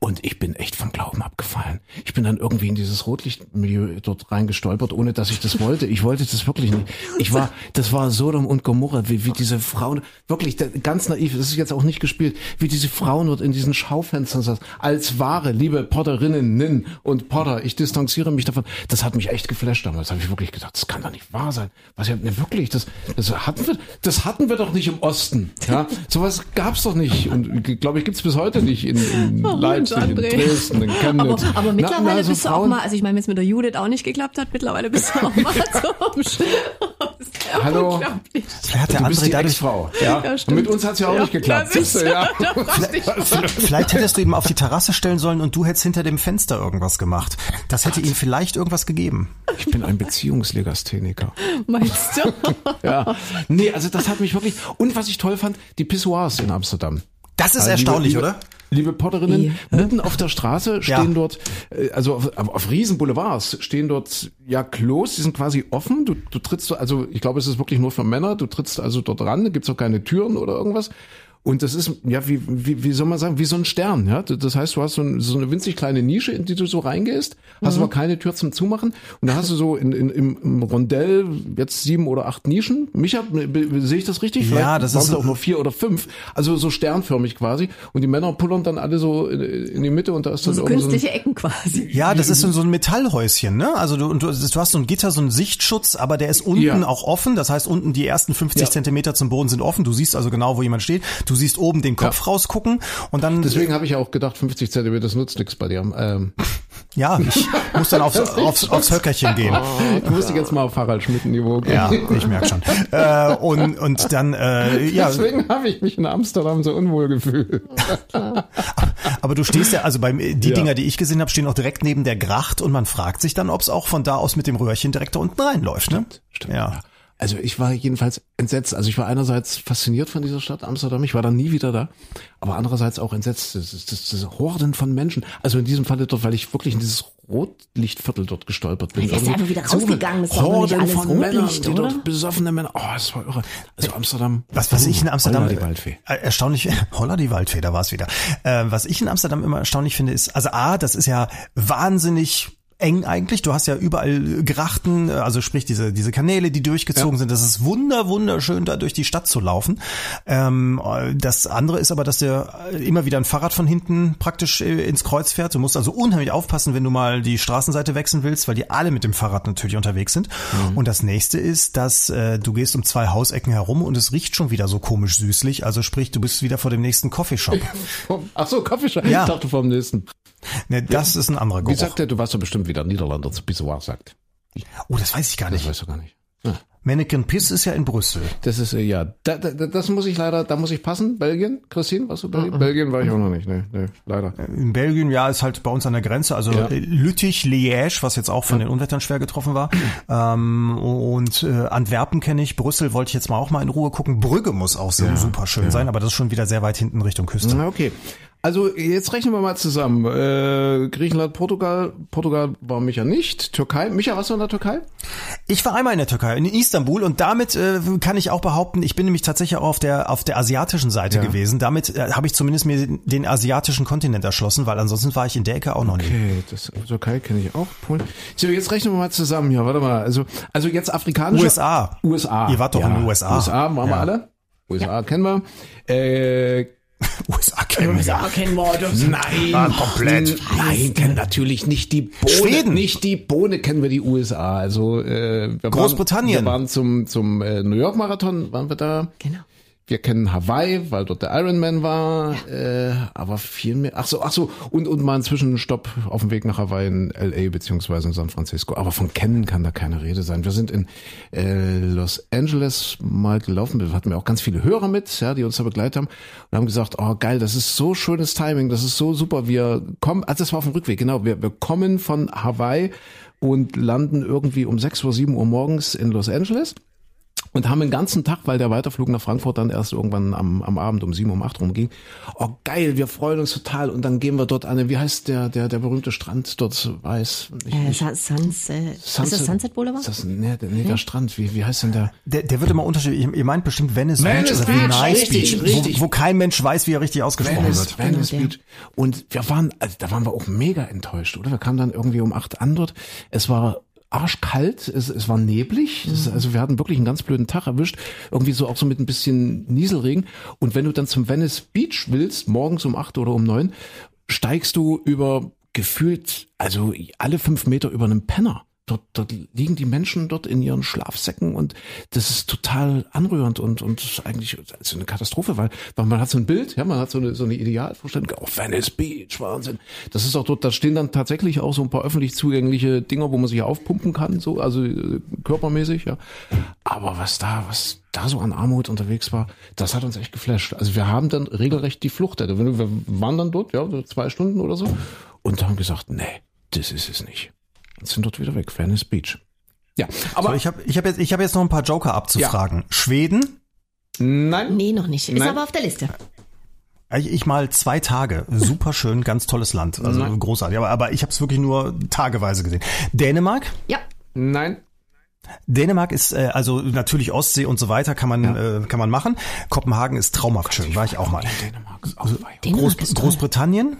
Und ich bin echt vom Glauben abgefallen. Ich bin dann irgendwie in dieses Rotlichtmilieu dort reingestolpert, ohne dass ich das wollte. Ich wollte das wirklich nicht. Ich war, das war Sodom und Gomorra, wie, wie diese Frauen, wirklich ganz naiv, das ist jetzt auch nicht gespielt, wie diese Frauen dort in diesen Schaufenstern saßen, als wahre, liebe Potterinnen Nin und Potter. Ich distanziere mich davon. Das hat mich echt geflasht damals. Habe ich wirklich gedacht, das kann doch nicht wahr sein. Was ja, ne, wirklich, das, das hatten wir, das hatten wir doch nicht im Osten. Ja, sowas gab's doch nicht. Und glaube ich, gibt's bis heute nicht in, in Oh, Leipzig, in André. Dresden, in Chemnitz. Aber, aber mittlerweile na, so bist du auch mal, also ich meine, wenn es mit der Judith auch nicht geklappt hat, mittlerweile bist du auch mal [LAUGHS] zum ja [LAUGHS] Hallo? Vielleicht hat der Du die dadurch, Ex-Frau. Ja. Ja, mit uns hat's ja auch Ja, nicht geklappt. du, [LAUGHS] ja. Vielleicht hättest du ihn auf die Terrasse stellen sollen und du hättest hinter dem Fenster irgendwas gemacht. Das hätte ihm vielleicht irgendwas gegeben. Ich bin ein Beziehungslegastheniker. Meinst du? Ja. Nee, also das hat mich wirklich. Und was ich toll fand, die Pissoirs in Amsterdam. Das ist Also, erstaunlich, liebe- oder? Liebe Potterinnen, Wie? mitten auf der Straße stehen Ja. dort, äh, also auf, auf riesen Boulevards stehen dort ja Klos, die sind quasi offen. Du, du trittst, so- also ich glaube, es ist wirklich nur für Männer. Du trittst also dort ran, da gibt's auch keine Türen oder irgendwas. Und das ist, ja, wie, wie, wie soll man sagen, wie so ein Stern, ja. Das heißt, du hast so, ein, so eine winzig kleine Nische, in die du so reingehst, hast aber keine Tür zum Zumachen. Und da hast du so in, in, im, Rondell jetzt sieben oder acht Nischen. Micha, sehe ich das richtig? Ja, das ist- auch nur vier oder fünf. Also so sternförmig quasi. Und die Männer pullern dann alle so in, in die Mitte und da ist dann So irgend so ein, künstliche Ecken quasi. Ja, das ist so ein Metallhäuschen, ne? Also du, und du, du hast so ein Gitter, so einen Sichtschutz, aber der ist unten Ja. auch offen. Das heißt, unten die ersten 50 Ja. Zentimeter zum Boden sind offen. Du siehst also genau, wo jemand steht. Du siehst oben den Kopf rausgucken und dann Deswegen habe ich ja auch gedacht, 50 Zentimeter, das nutzt nichts bei dir. Ähm, ja, ich muss dann aufs, [LAUGHS] aufs, aufs Höckerchen gehen. du musst dich jetzt mal auf Harald Schmidt-Niveau gehen. Ja, ich merk schon. Äh, und und dann äh, [LAUGHS] ja, Deswegen habe ich mich in Amsterdam so unwohl gefühlt. aber du stehst ja also beim die Ja. Dinger, die ich gesehen habe, stehen auch direkt neben der Gracht und man fragt sich dann, ob es auch von da aus mit dem Röhrchen direkt da unten reinläuft, ne? Stimmt. Ja. Also ich war jedenfalls entsetzt. Also ich war einerseits fasziniert von dieser Stadt Amsterdam. Ich war dann nie wieder da. Aber andererseits auch entsetzt. Das ist das, das Horden von Menschen. Also in diesem Falle dort, weil ich wirklich in dieses Rotlichtviertel dort gestolpert bin. Jetzt ist er Irgendwie einfach wieder rausgegangen. Ist nicht Horden alles von Männern, die oder? dort besoffene Männer. Oh, das war irre. Also Amsterdam. Was, was ich in Amsterdam Holla die Waldfee. äh, erstaunlich, [LAUGHS] holla die Waldfee, da war es wieder. Äh, was ich in Amsterdam immer erstaunlich finde, ist, also A, das ist ja wahnsinnig eng eigentlich. Du hast ja überall Grachten, also sprich diese diese Kanäle, die durchgezogen sind. Das ist wunder wunderschön, da durch die Stadt zu laufen. Ähm, äh, das andere ist aber, dass dir immer wieder ein Fahrrad von hinten praktisch äh, ins Kreuz fährt. Du musst also unheimlich aufpassen, wenn du mal die Straßenseite wechseln willst, weil die alle mit dem Fahrrad natürlich unterwegs sind. Und das nächste ist, dass äh, du gehst um zwei Hausecken herum und es riecht schon wieder so komisch süßlich. Also sprich, du bist wieder vor dem nächsten Coffeeshop. [LAUGHS] Ach so, Coffeeshop. Ja. Ich dachte vom nächsten. Ne, das ist ein anderer Wie Geruch. sagt der, du warst doch bestimmt wieder Niederlander zu Pissoir sagt. Oh, das weiß ich gar Das nicht. weißt du gar nicht. Ja. Mannequin Piss ist ja in Brüssel. Das ist, äh, ja, da, da, das muss ich leider, da muss ich passen. Belgien? Christine, warst du Belgien? Belgien war ich auch noch nicht, nee, nee, leider. In Belgien, ja, ist halt bei uns an der Grenze, also Ja. äh, Lüttich, Liège, was jetzt auch von den Unwettern schwer getroffen war. Ähm, und äh, Antwerpen kenne ich, Brüssel wollte ich jetzt mal auch mal in Ruhe gucken. Brügge muss auch so super schön sein, aber das ist schon wieder sehr weit hinten Richtung Küste. Na, okay. Also jetzt rechnen wir mal zusammen. Äh, Griechenland, Portugal. Portugal war Micha nicht. Türkei. Micha, warst du in der Türkei? Ich war einmal in der Türkei, in Istanbul und damit äh, kann ich auch behaupten, ich bin nämlich tatsächlich auch auf der auf der asiatischen Seite Ja. gewesen. Damit äh, habe ich zumindest mir den, den asiatischen Kontinent erschlossen, weil ansonsten war ich in der Ecke auch noch nie. Okay, das Türkei kenne ich auch. Polen. So, jetzt rechnen wir mal zusammen hier. Warte mal. Also, also jetzt afrikanische. USA. USA. Ihr wart doch in den USA. USA waren wir Ja. alle. USA kennen wir. Äh, [LAUGHS] USA kennen wir. kennen wir das. Nein, Ah, komplett. Nein, kennen natürlich nicht die Bohne. Schweden. Nicht die Bohne kennen wir die USA. Also äh, wir Großbritannien. Waren, wir waren zum zum äh, New York Marathon waren wir da. Genau. Wir kennen Hawaii, weil dort der Ironman war, äh, aber viel mehr. Ach so, ach so und und mal einen Zwischenstopp auf dem Weg nach Hawaii in LA beziehungsweise in San Francisco. Aber von kennen kann da keine Rede sein. Wir sind in äh, Los Angeles mal gelaufen. Wir hatten wir auch ganz viele Hörer mit, ja, die uns da begleitet haben und haben gesagt, oh geil, das ist so schönes Timing, das ist so super. Wir kommen, also das war auf dem Rückweg, genau. Wir, wir kommen von Hawaii und landen irgendwie um 6 Uhr, 7 Uhr morgens in Los Angeles und haben den ganzen Tag, weil der Weiterflug nach Frankfurt dann erst irgendwann am, am Abend um sieben, um acht rum ging. Oh geil, wir freuen uns total und dann gehen wir dort an, den- wie heißt der, der, der berühmte Strand dort, weiß, nicht, Äh, nicht. Sun- Sunset. Ist das Sunset Boulevard? Ist das, nee, der, nee, der Strand, wie, wie heißt denn der? Der, der wird immer unterschiedlich. Ihr, meint bestimmt Venice, Venice Beach oder Beach, Nice richtig, Beach, richtig. Wo, wo kein Mensch weiß, wie er richtig ausgesprochen Venice, wird. Venice Genau. Beach. Und wir waren, also da waren wir auch mega enttäuscht, oder? Wir kamen dann irgendwie um acht an dort. Es war arschkalt, es, es war neblig, es, also wir hatten wirklich einen ganz blöden Tag erwischt, irgendwie so auch so mit ein bisschen Nieselregen. Und wenn du dann zum Venice Beach willst, morgens um acht oder um neun, steigst du über gefühlt, also alle fünf Meter über einem Penner. Dort, dort liegen die Menschen dort in ihren Schlafsäcken und das ist total anrührend und und eigentlich also eine Katastrophe, weil, weil man hat so ein Bild, ja, man hat so eine so eine Idealvorstellung, oh Venice Beach, Wahnsinn. Das ist auch dort, da stehen dann tatsächlich auch so ein paar öffentlich zugängliche Dinger, wo man sich aufpumpen kann, so also äh, körpermäßig, ja. Aber was da, was da so an Armut unterwegs war, das hat uns echt geflasht. Also wir haben dann regelrecht die Flucht. Wir waren dann dort, ja, zwei Stunden oder so und haben gesagt, nee, das ist es nicht sind dort wieder weg. Venice Beach. Ja, aber So, ich habe ich hab jetzt, ich hab jetzt noch ein paar Joker abzufragen. Schweden, nein. Nee, noch nicht. Ist Nein. aber auf der Liste. Ich, ich mal zwei Tage. Super schön, ganz tolles Land. Also großartig. Aber, aber ich habe es wirklich nur tageweise gesehen. Dänemark? Ja. Nein. Dänemark ist äh, also natürlich Ostsee und so weiter kann man äh, kann man machen. Kopenhagen ist traumhaft schön, war ich auch mal. Dänemark ist auch weit. Dänemark Groß, ist toll. Großbritannien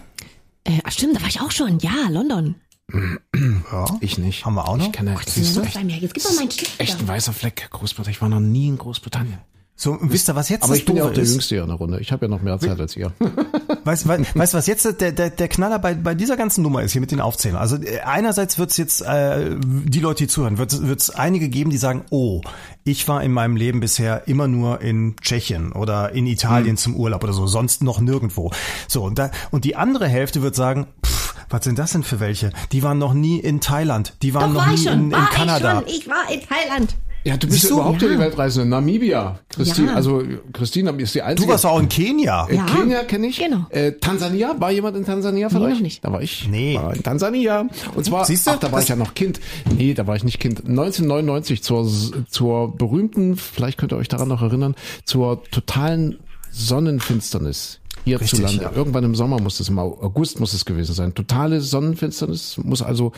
Äh, ach stimmt, da war ich auch schon. Ja, London. Ja. Ich nicht. Haben wir auch noch? Ich kenne, siehst du, los echt, bei mir. Jetzt gib mal meinen Stift. echt ein weißer Fleck. Großbritannien. Ich war noch nie in Großbritannien. So, wisst ihr, was jetzt Aber das ich bin ja auch der ist? Jüngste hier in der Runde. Ich habe ja noch mehr Zeit als ihr. [LAUGHS] Weißt, du, was jetzt der, der, der Knaller bei, bei dieser ganzen Nummer ist, hier mit den Aufzählern? Also äh, einerseits wird es jetzt, äh, die Leute, die zuhören, wird es einige geben, die sagen, oh, ich war in meinem Leben bisher immer nur in Tschechien oder in Italien zum Urlaub oder so, sonst noch nirgendwo. So, und, da, und die andere Hälfte wird sagen, pff, was sind das denn für welche? Die waren noch nie in Thailand, die waren Doch, noch war nie ich schon. in, in war Kanada. ich schon. Ich war in Thailand. Ja, du bist Siehst ja du? überhaupt Ja. die Weltreisende. Namibia. Christine, Ja. also Christine ist die einzige. Du warst auch in Kenia. Äh, Ja. Kenia kenne ich. Genau. Äh, Tansania, war jemand in Tansania von Nee, euch? noch nicht. Da war ich. Nee. War in Tansania. Und zwar, Siehst du? ach, da war Das- ich ja noch Kind. Nee, da war ich nicht Kind. 1999 zur, zur berühmten, vielleicht könnt ihr euch daran noch erinnern, zur totalen Sonnenfinsternis hierzulande. ja. Irgendwann im Sommer muss es, im August muss es gewesen sein. Totale Sonnenfinsternis muss also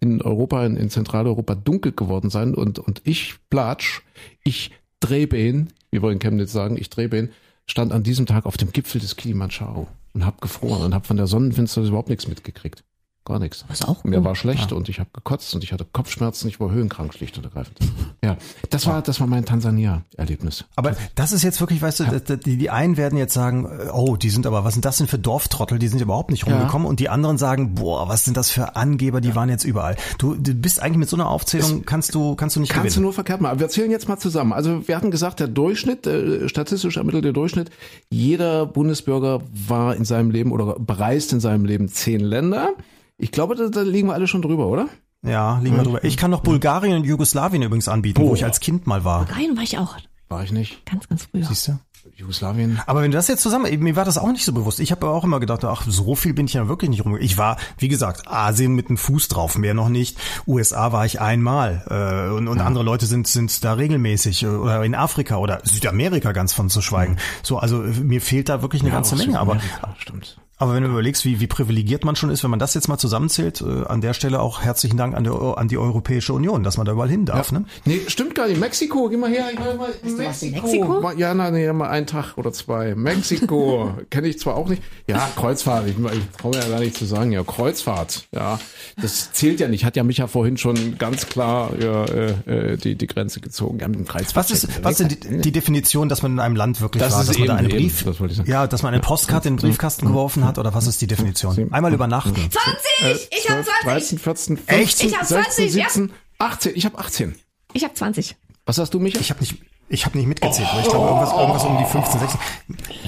in Europa, in, in Zentraleuropa dunkel geworden sein. Und, und ich, Platsch, ich Drehbein, wir wollen Chemnitz sagen, ich Drehbein, stand an diesem Tag auf dem Gipfel des Kilimanjaro und hab gefroren und hab von der Sonnenfinsternis überhaupt nichts mitgekriegt. Gar nichts. Was auch Mir gut. war schlecht und ich habe gekotzt und ich hatte Kopfschmerzen, ich war höhenkrank schlicht und ergreifend. Ja, das war das war mein Tansania-Erlebnis. Aber das ist jetzt wirklich, weißt du, das- die, die einen werden jetzt sagen, äh, oh, die sind aber, was sind das denn für Dorftrottel, die sind überhaupt nicht rumgekommen und die anderen sagen, boah, was sind das für Angeber, die waren jetzt überall. Du, du bist eigentlich mit so einer Aufzählung, kannst du, kannst du nicht Kannst du gewinnen. nur verkehrt machen. Aber wir zählen jetzt mal zusammen. Also wir hatten gesagt, der Durchschnitt, äh, statistisch ermittelt der Durchschnitt, jeder Bundesbürger war in seinem Leben oder bereist in seinem Leben zehn Länder. Ich glaube, da, da liegen wir alle schon drüber, oder? Ja, liegen wir drüber. Ich kann noch Bulgarien und Jugoslawien übrigens anbieten, wo ich als Kind mal war. Rein war ich auch. War ich nicht. Ganz, ganz früher. Siehst du? Jugoslawien. Aber wenn du das jetzt zusammen, mir war das auch nicht so bewusst. Ich habe auch immer gedacht, ach, so viel bin ich ja wirklich nicht rum. Ich war, wie gesagt, Asien mit dem Fuß drauf, mehr noch nicht. USA war ich einmal äh, und, und andere Leute sind sind da regelmäßig äh, oder in Afrika oder Südamerika ganz von zu schweigen. So, also äh, mir fehlt da wirklich eine ganze auch Menge. Aber stimmt. Aber wenn du überlegst, wie, wie privilegiert man schon ist, wenn man das jetzt mal zusammenzählt, äh, an der Stelle auch herzlichen Dank an, der, an die Europäische Union, dass man da überall hin darf. Ne? Nee, stimmt gar nicht. Mexiko, geh mal her. Ich will mal Mexiko. Mexiko? Ja, nein, nee, mal einen Tag oder zwei. Mexiko [LAUGHS] kenne ich zwar auch nicht. Ja, Kreuzfahrt. Ich, ich traue mir ja gar nicht zu sagen. Ja, Kreuzfahrt. Ja, das zählt ja nicht. Hat ja Micha vorhin schon ganz klar ja, äh, äh, die, die Grenze gezogen. Ja, mit dem Kreuzfahrt. Was ist, was ist die, die Definition, dass man in einem Land wirklich Das war, ist dass man da eben- einen eben, Brief, das ich sagen. ja, dass man eine Postkarte in den Briefkasten geworfen hat, oder was ist die Definition? Einmal übernachten. 20! Ich hab 12, 20! 13, 14, 15, Echt? Ich hab 20, 16, 17, 18. Ich habe 18. Ich hab 20. Was hast du, Micha? Ich habe nicht, ich habe nicht mitgezählt, aber ich glaube irgendwas, irgendwas um die 15, 16.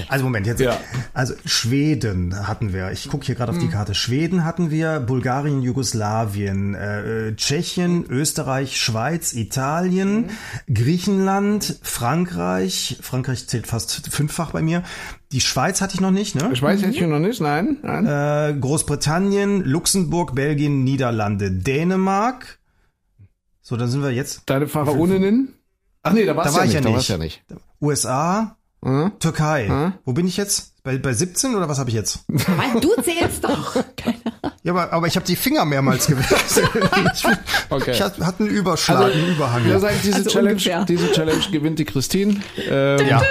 Also Moment, jetzt. Ja. Also Schweden hatten wir. Ich gucke hier gerade auf die Karte. Schweden hatten wir, Bulgarien, Jugoslawien, äh, Tschechien, Österreich, Schweiz, Italien, Griechenland, Frankreich. Frankreich zählt fast fünffach bei mir. Die Schweiz hatte ich noch nicht, ne? Schweiz hätte ich noch nicht. Nein, nein. Äh, Großbritannien, Luxemburg, Belgien, Niederlande, Dänemark. So, dann sind wir jetzt. Deine Pharaoninnen? Ach nee, da Da war ja ich nicht. ja nicht. ja nicht. USA, Hm? Türkei. Wo bin ich jetzt? Bei, bei 17 oder was habe ich jetzt? Weil du zählst doch. [LAUGHS] Ja, aber, aber ich habe die Finger mehrmals gewechselt. [LAUGHS] ich, Okay. ich hatte hatte einen Überschlag, einen Überhang. Wir sagen, diese Also Challenge, ungefähr. diese Challenge gewinnt die Christine. Ähm, ja,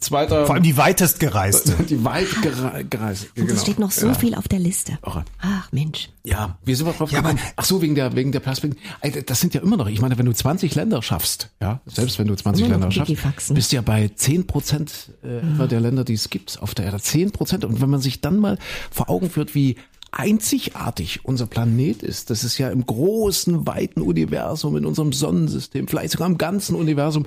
Zweiter, vor allem die weitest gereiste. [LAUGHS] die weit gere- gereist. Und Genau. es steht noch so viel auf der Liste. Ach Mensch. Ja, wie sind wir drauf Ja, gekommen? Ach so, wegen der, wegen der Perspektive. Ey, Das sind ja immer noch, ich meine, wenn du 20 Länder schaffst, ja, selbst wenn du 20 Immer Länder schaffst, bist du ja bei 10 Prozent äh, etwa der Länder, die es gibt auf der Erde. 10 Prozent. Und wenn man sich dann mal vor Augen führt, wie einzigartig unser Planet ist. Das ist ja im großen, weiten Universum, in unserem Sonnensystem, vielleicht sogar im ganzen Universum,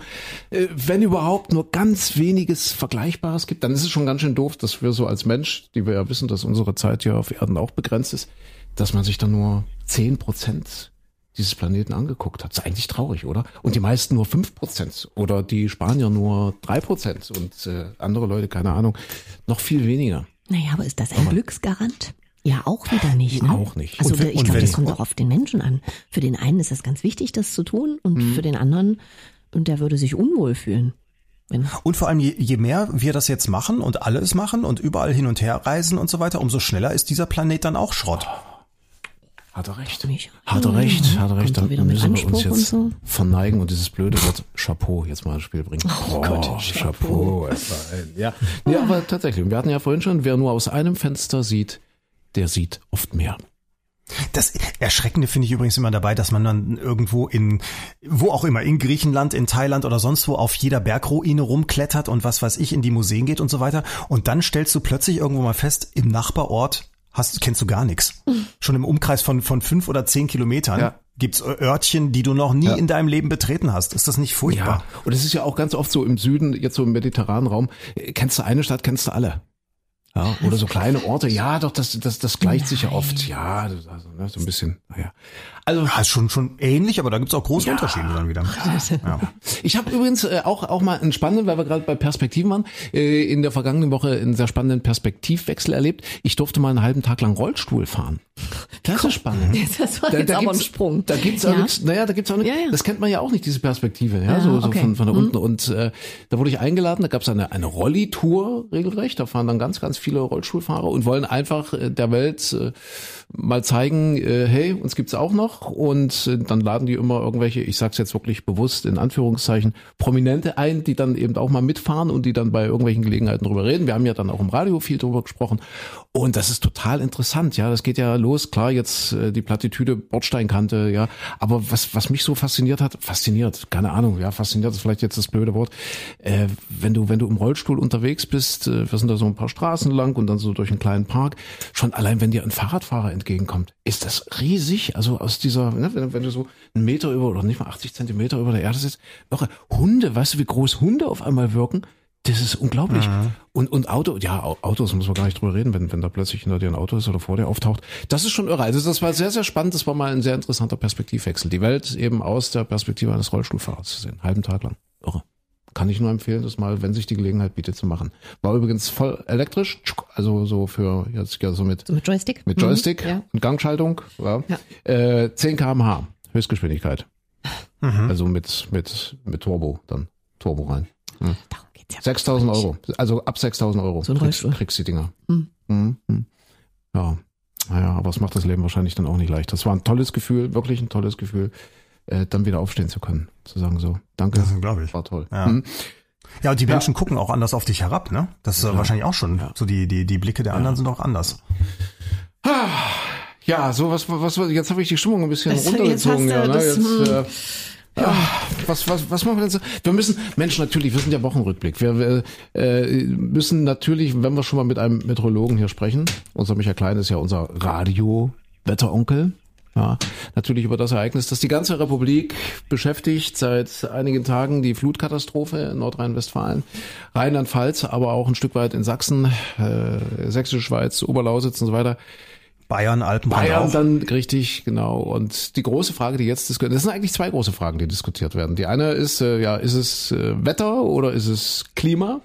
äh, wenn überhaupt nur ganz weniges Vergleichbares gibt, dann ist es schon ganz schön doof, dass wir so als Mensch, die wir ja wissen, dass unsere Zeit hier auf Erden auch begrenzt ist, dass man sich dann nur 10 Prozent dieses Planeten angeguckt hat. Das ist eigentlich traurig, oder? Und die meisten nur 5 Prozent oder die Spanier nur 3 Prozent und äh, andere Leute, keine Ahnung, noch viel weniger. Naja, aber ist das ein Glücksgarant? Ja, auch wieder nicht. Ne? Auch nicht. Also Und wenn- ich glaube, das kommt auch auf den Menschen an. Für den einen ist das ganz wichtig, das zu tun, und für den anderen, und der würde sich unwohl fühlen. Und vor allem, je, je mehr wir das jetzt machen und alle es machen und überall hin und her reisen und so weiter, umso schneller ist dieser Planet dann auch Schrott. Hat er recht. Hat er recht, hat er recht. Dann müssen wir uns Anspruch und jetzt so? verneigen und dieses blöde Wort Chapeau jetzt mal ins Spiel bringen. Oh, Gott, Chapeau. ein- Ja. ja, aber tatsächlich. Wir hatten ja vorhin schon, wer nur aus einem Fenster sieht, der sieht oft mehr. Das Erschreckende finde ich übrigens immer dabei, dass man dann irgendwo in, wo auch immer, in Griechenland, in Thailand oder sonst wo auf jeder Bergruine rumklettert und was weiß ich, in die Museen geht und so weiter. Und dann stellst du plötzlich irgendwo mal fest, im Nachbarort hast, kennst du gar nichts. Schon im Umkreis von, von fünf oder zehn Kilometern Ja. gibt's Örtchen, die du noch nie Ja. in deinem Leben betreten hast. Ist das nicht furchtbar? Ja, und es ist ja auch ganz oft so im Süden, jetzt so im mediterranen Raum, äh, kennst du eine Stadt, kennst du alle. Ja, oder so kleine Orte, ja, doch, das, das, das gleicht sich ja oft. Ja, also, ne, so ein bisschen, naja. Also, Ja, ist schon, schon ähnlich, aber da gibt's auch große Unterschiede dann wieder. [LAUGHS] Ja. Ich habe übrigens äh, auch auch mal einen spannenden, weil wir gerade bei Perspektiven waren, äh, in der vergangenen Woche einen sehr spannenden Perspektivwechsel erlebt. Ich durfte mal einen halben Tag lang Rollstuhl fahren. Das ist spannend. [LAUGHS] Das war jetzt aber ein Sprung. Da gibt's Ja. auch nichts, naja, da gibt's auch nicht, Ja, ja. das kennt man ja auch nicht, diese Perspektive, ja, Ja, so, so okay. von, von da Mhm. unten. Und äh, da wurde ich eingeladen, da gab's eine, eine Rolli-Tour regelrecht, da fahren dann ganz, ganz viele Rollstuhlfahrer und wollen einfach äh, der Welt äh, mal zeigen, äh, hey, uns gibt's auch noch. Und äh, dann laden die immer irgendwelche, ich sag's jetzt wirklich bewusst in Anführungszeichen, Prominente ein, die dann eben auch mal mitfahren und die dann bei irgendwelchen Gelegenheiten drüber reden. Wir haben ja dann auch im Radio viel drüber gesprochen. Und das ist total interessant, ja. Das geht ja los, klar, jetzt äh, die Plattitüde Bordsteinkante, ja. Aber was, was mich so fasziniert hat, fasziniert, keine Ahnung, ja, fasziniert ist vielleicht jetzt das blöde Wort. Äh, wenn du, wenn du im Rollstuhl unterwegs bist, äh, wir sind da so ein paar Straßen lang und dann so durch einen kleinen Park, schon allein wenn dir ein Fahrradfahrer entgegenkommt, ist das riesig. Also aus dieser, ne, wenn, wenn du so einen Meter über oder nicht mal 80 Zentimeter über der Erde sitzt, irre. Hunde, weißt du, wie groß Hunde auf einmal wirken? Das ist unglaublich. Und, und Auto, ja, Au- Autos muss man gar nicht drüber reden, wenn, wenn da plötzlich hinter dir ein Auto ist oder vor dir auftaucht. Das ist schon irre. Also das war sehr, sehr spannend. Das war mal ein sehr interessanter Perspektivwechsel. Die Welt eben aus der Perspektive eines Rollstuhlfahrers zu sehen. Halben Tag lang. Irre. Kann ich nur empfehlen, das mal, wenn sich die Gelegenheit bietet, zu machen. War übrigens voll elektrisch, also so für, jetzt ja so mit, So mit Joystick? mit Mhm, Joystick Ja. und Gangschaltung. Ja. Ja. Äh, 10 kmh Höchstgeschwindigkeit. Mhm. Also mit, mit, mit Turbo dann. Turbo rein. Geht's ja. 6000 Euro. Also ab 6000 Euro. So ein kriegst, kriegst die Dinger. Hm. Mhm. Mhm. Ja. Naja, aber es macht das Leben wahrscheinlich dann auch nicht leicht. Das war ein tolles Gefühl, wirklich ein tolles Gefühl, äh, dann wieder aufstehen zu können. Zu sagen so, danke. Das glaube ich. War toll. Ja. Mhm. Ja, und die Menschen gucken auch anders auf dich herab, ne? Das ist äh, wahrscheinlich auch schon. So die, die, die Blicke der anderen sind auch anders. Ja, so was, was, was jetzt habe ich die Stimmung ein bisschen Das- runtergezogen. jetzt hast Ja, ne? jetzt, hm. äh, ja, was, was, was machen wir denn so? Wir müssen, Mensch, natürlich, wir sind ja Wochenrückblick. Wir, wir äh, müssen natürlich, wenn wir schon mal mit einem Meteorologen hier sprechen, unser Michael Klein ist ja unser Radio-Wetteronkel. Ja, natürlich über das Ereignis, das die ganze Republik beschäftigt seit einigen Tagen, die Flutkatastrophe in Nordrhein-Westfalen, Rheinland-Pfalz, aber auch ein Stück weit in Sachsen, äh, Sächsische Schweiz, Oberlausitz und so weiter. Bayern, Alpenrand Bayern dann richtig, genau. Und die große Frage, die jetzt diskutiert, das sind eigentlich zwei große Fragen, die diskutiert werden. Die eine ist, äh, ja, ist es äh, Wetter oder ist es Klima?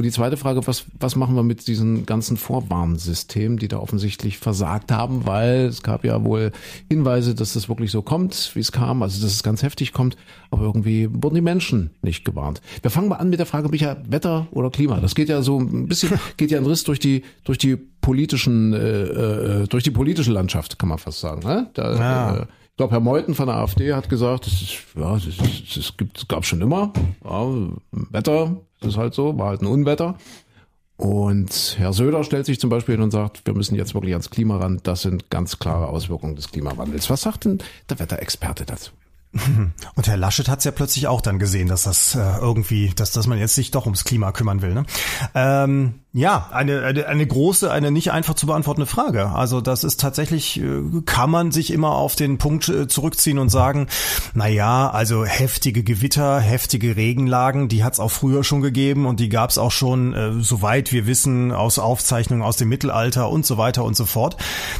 Und die zweite Frage, was, was machen wir mit diesen ganzen Vorwarnsystemen, die da offensichtlich versagt haben, weil es gab ja wohl Hinweise, dass das wirklich so kommt, wie es kam, also dass es ganz heftig kommt, aber irgendwie wurden die Menschen nicht gewarnt. Wir fangen mal an mit der Frage, Micha, Wetter oder Klima? Das geht ja so ein bisschen, [LAUGHS] geht ja ein Riss durch die, durch die politischen, äh, äh, durch die politische Landschaft, kann man fast sagen. Ne? Da, Ja. äh, ich glaube, Herr Meuthen von der AfD hat gesagt, es ist, ja, es, ist, es gibt, es gab schon immer. Ja, Wetter, ist halt so, war halt ein Unwetter. Und Herr Söder stellt sich zum Beispiel hin und sagt, wir müssen jetzt wirklich ans Klima ran. Das sind ganz klare Auswirkungen des Klimawandels. Was sagt denn der Wetterexperte dazu? [LAUGHS] Und Herr Laschet hat es ja plötzlich auch dann gesehen, dass das äh, irgendwie, dass, dass man jetzt sich doch ums Klima kümmern will. Ne? Ähm, ja, eine, eine, eine große, eine nicht einfach zu beantwortende Frage. Also das ist tatsächlich, äh, kann man sich immer auf den Punkt äh, zurückziehen und sagen, na ja, also heftige Gewitter, heftige Regenlagen, die hat es auch früher schon gegeben und die gab es auch schon, äh, soweit wir wissen, aus Aufzeichnungen aus dem Mittelalter und so weiter und so fort.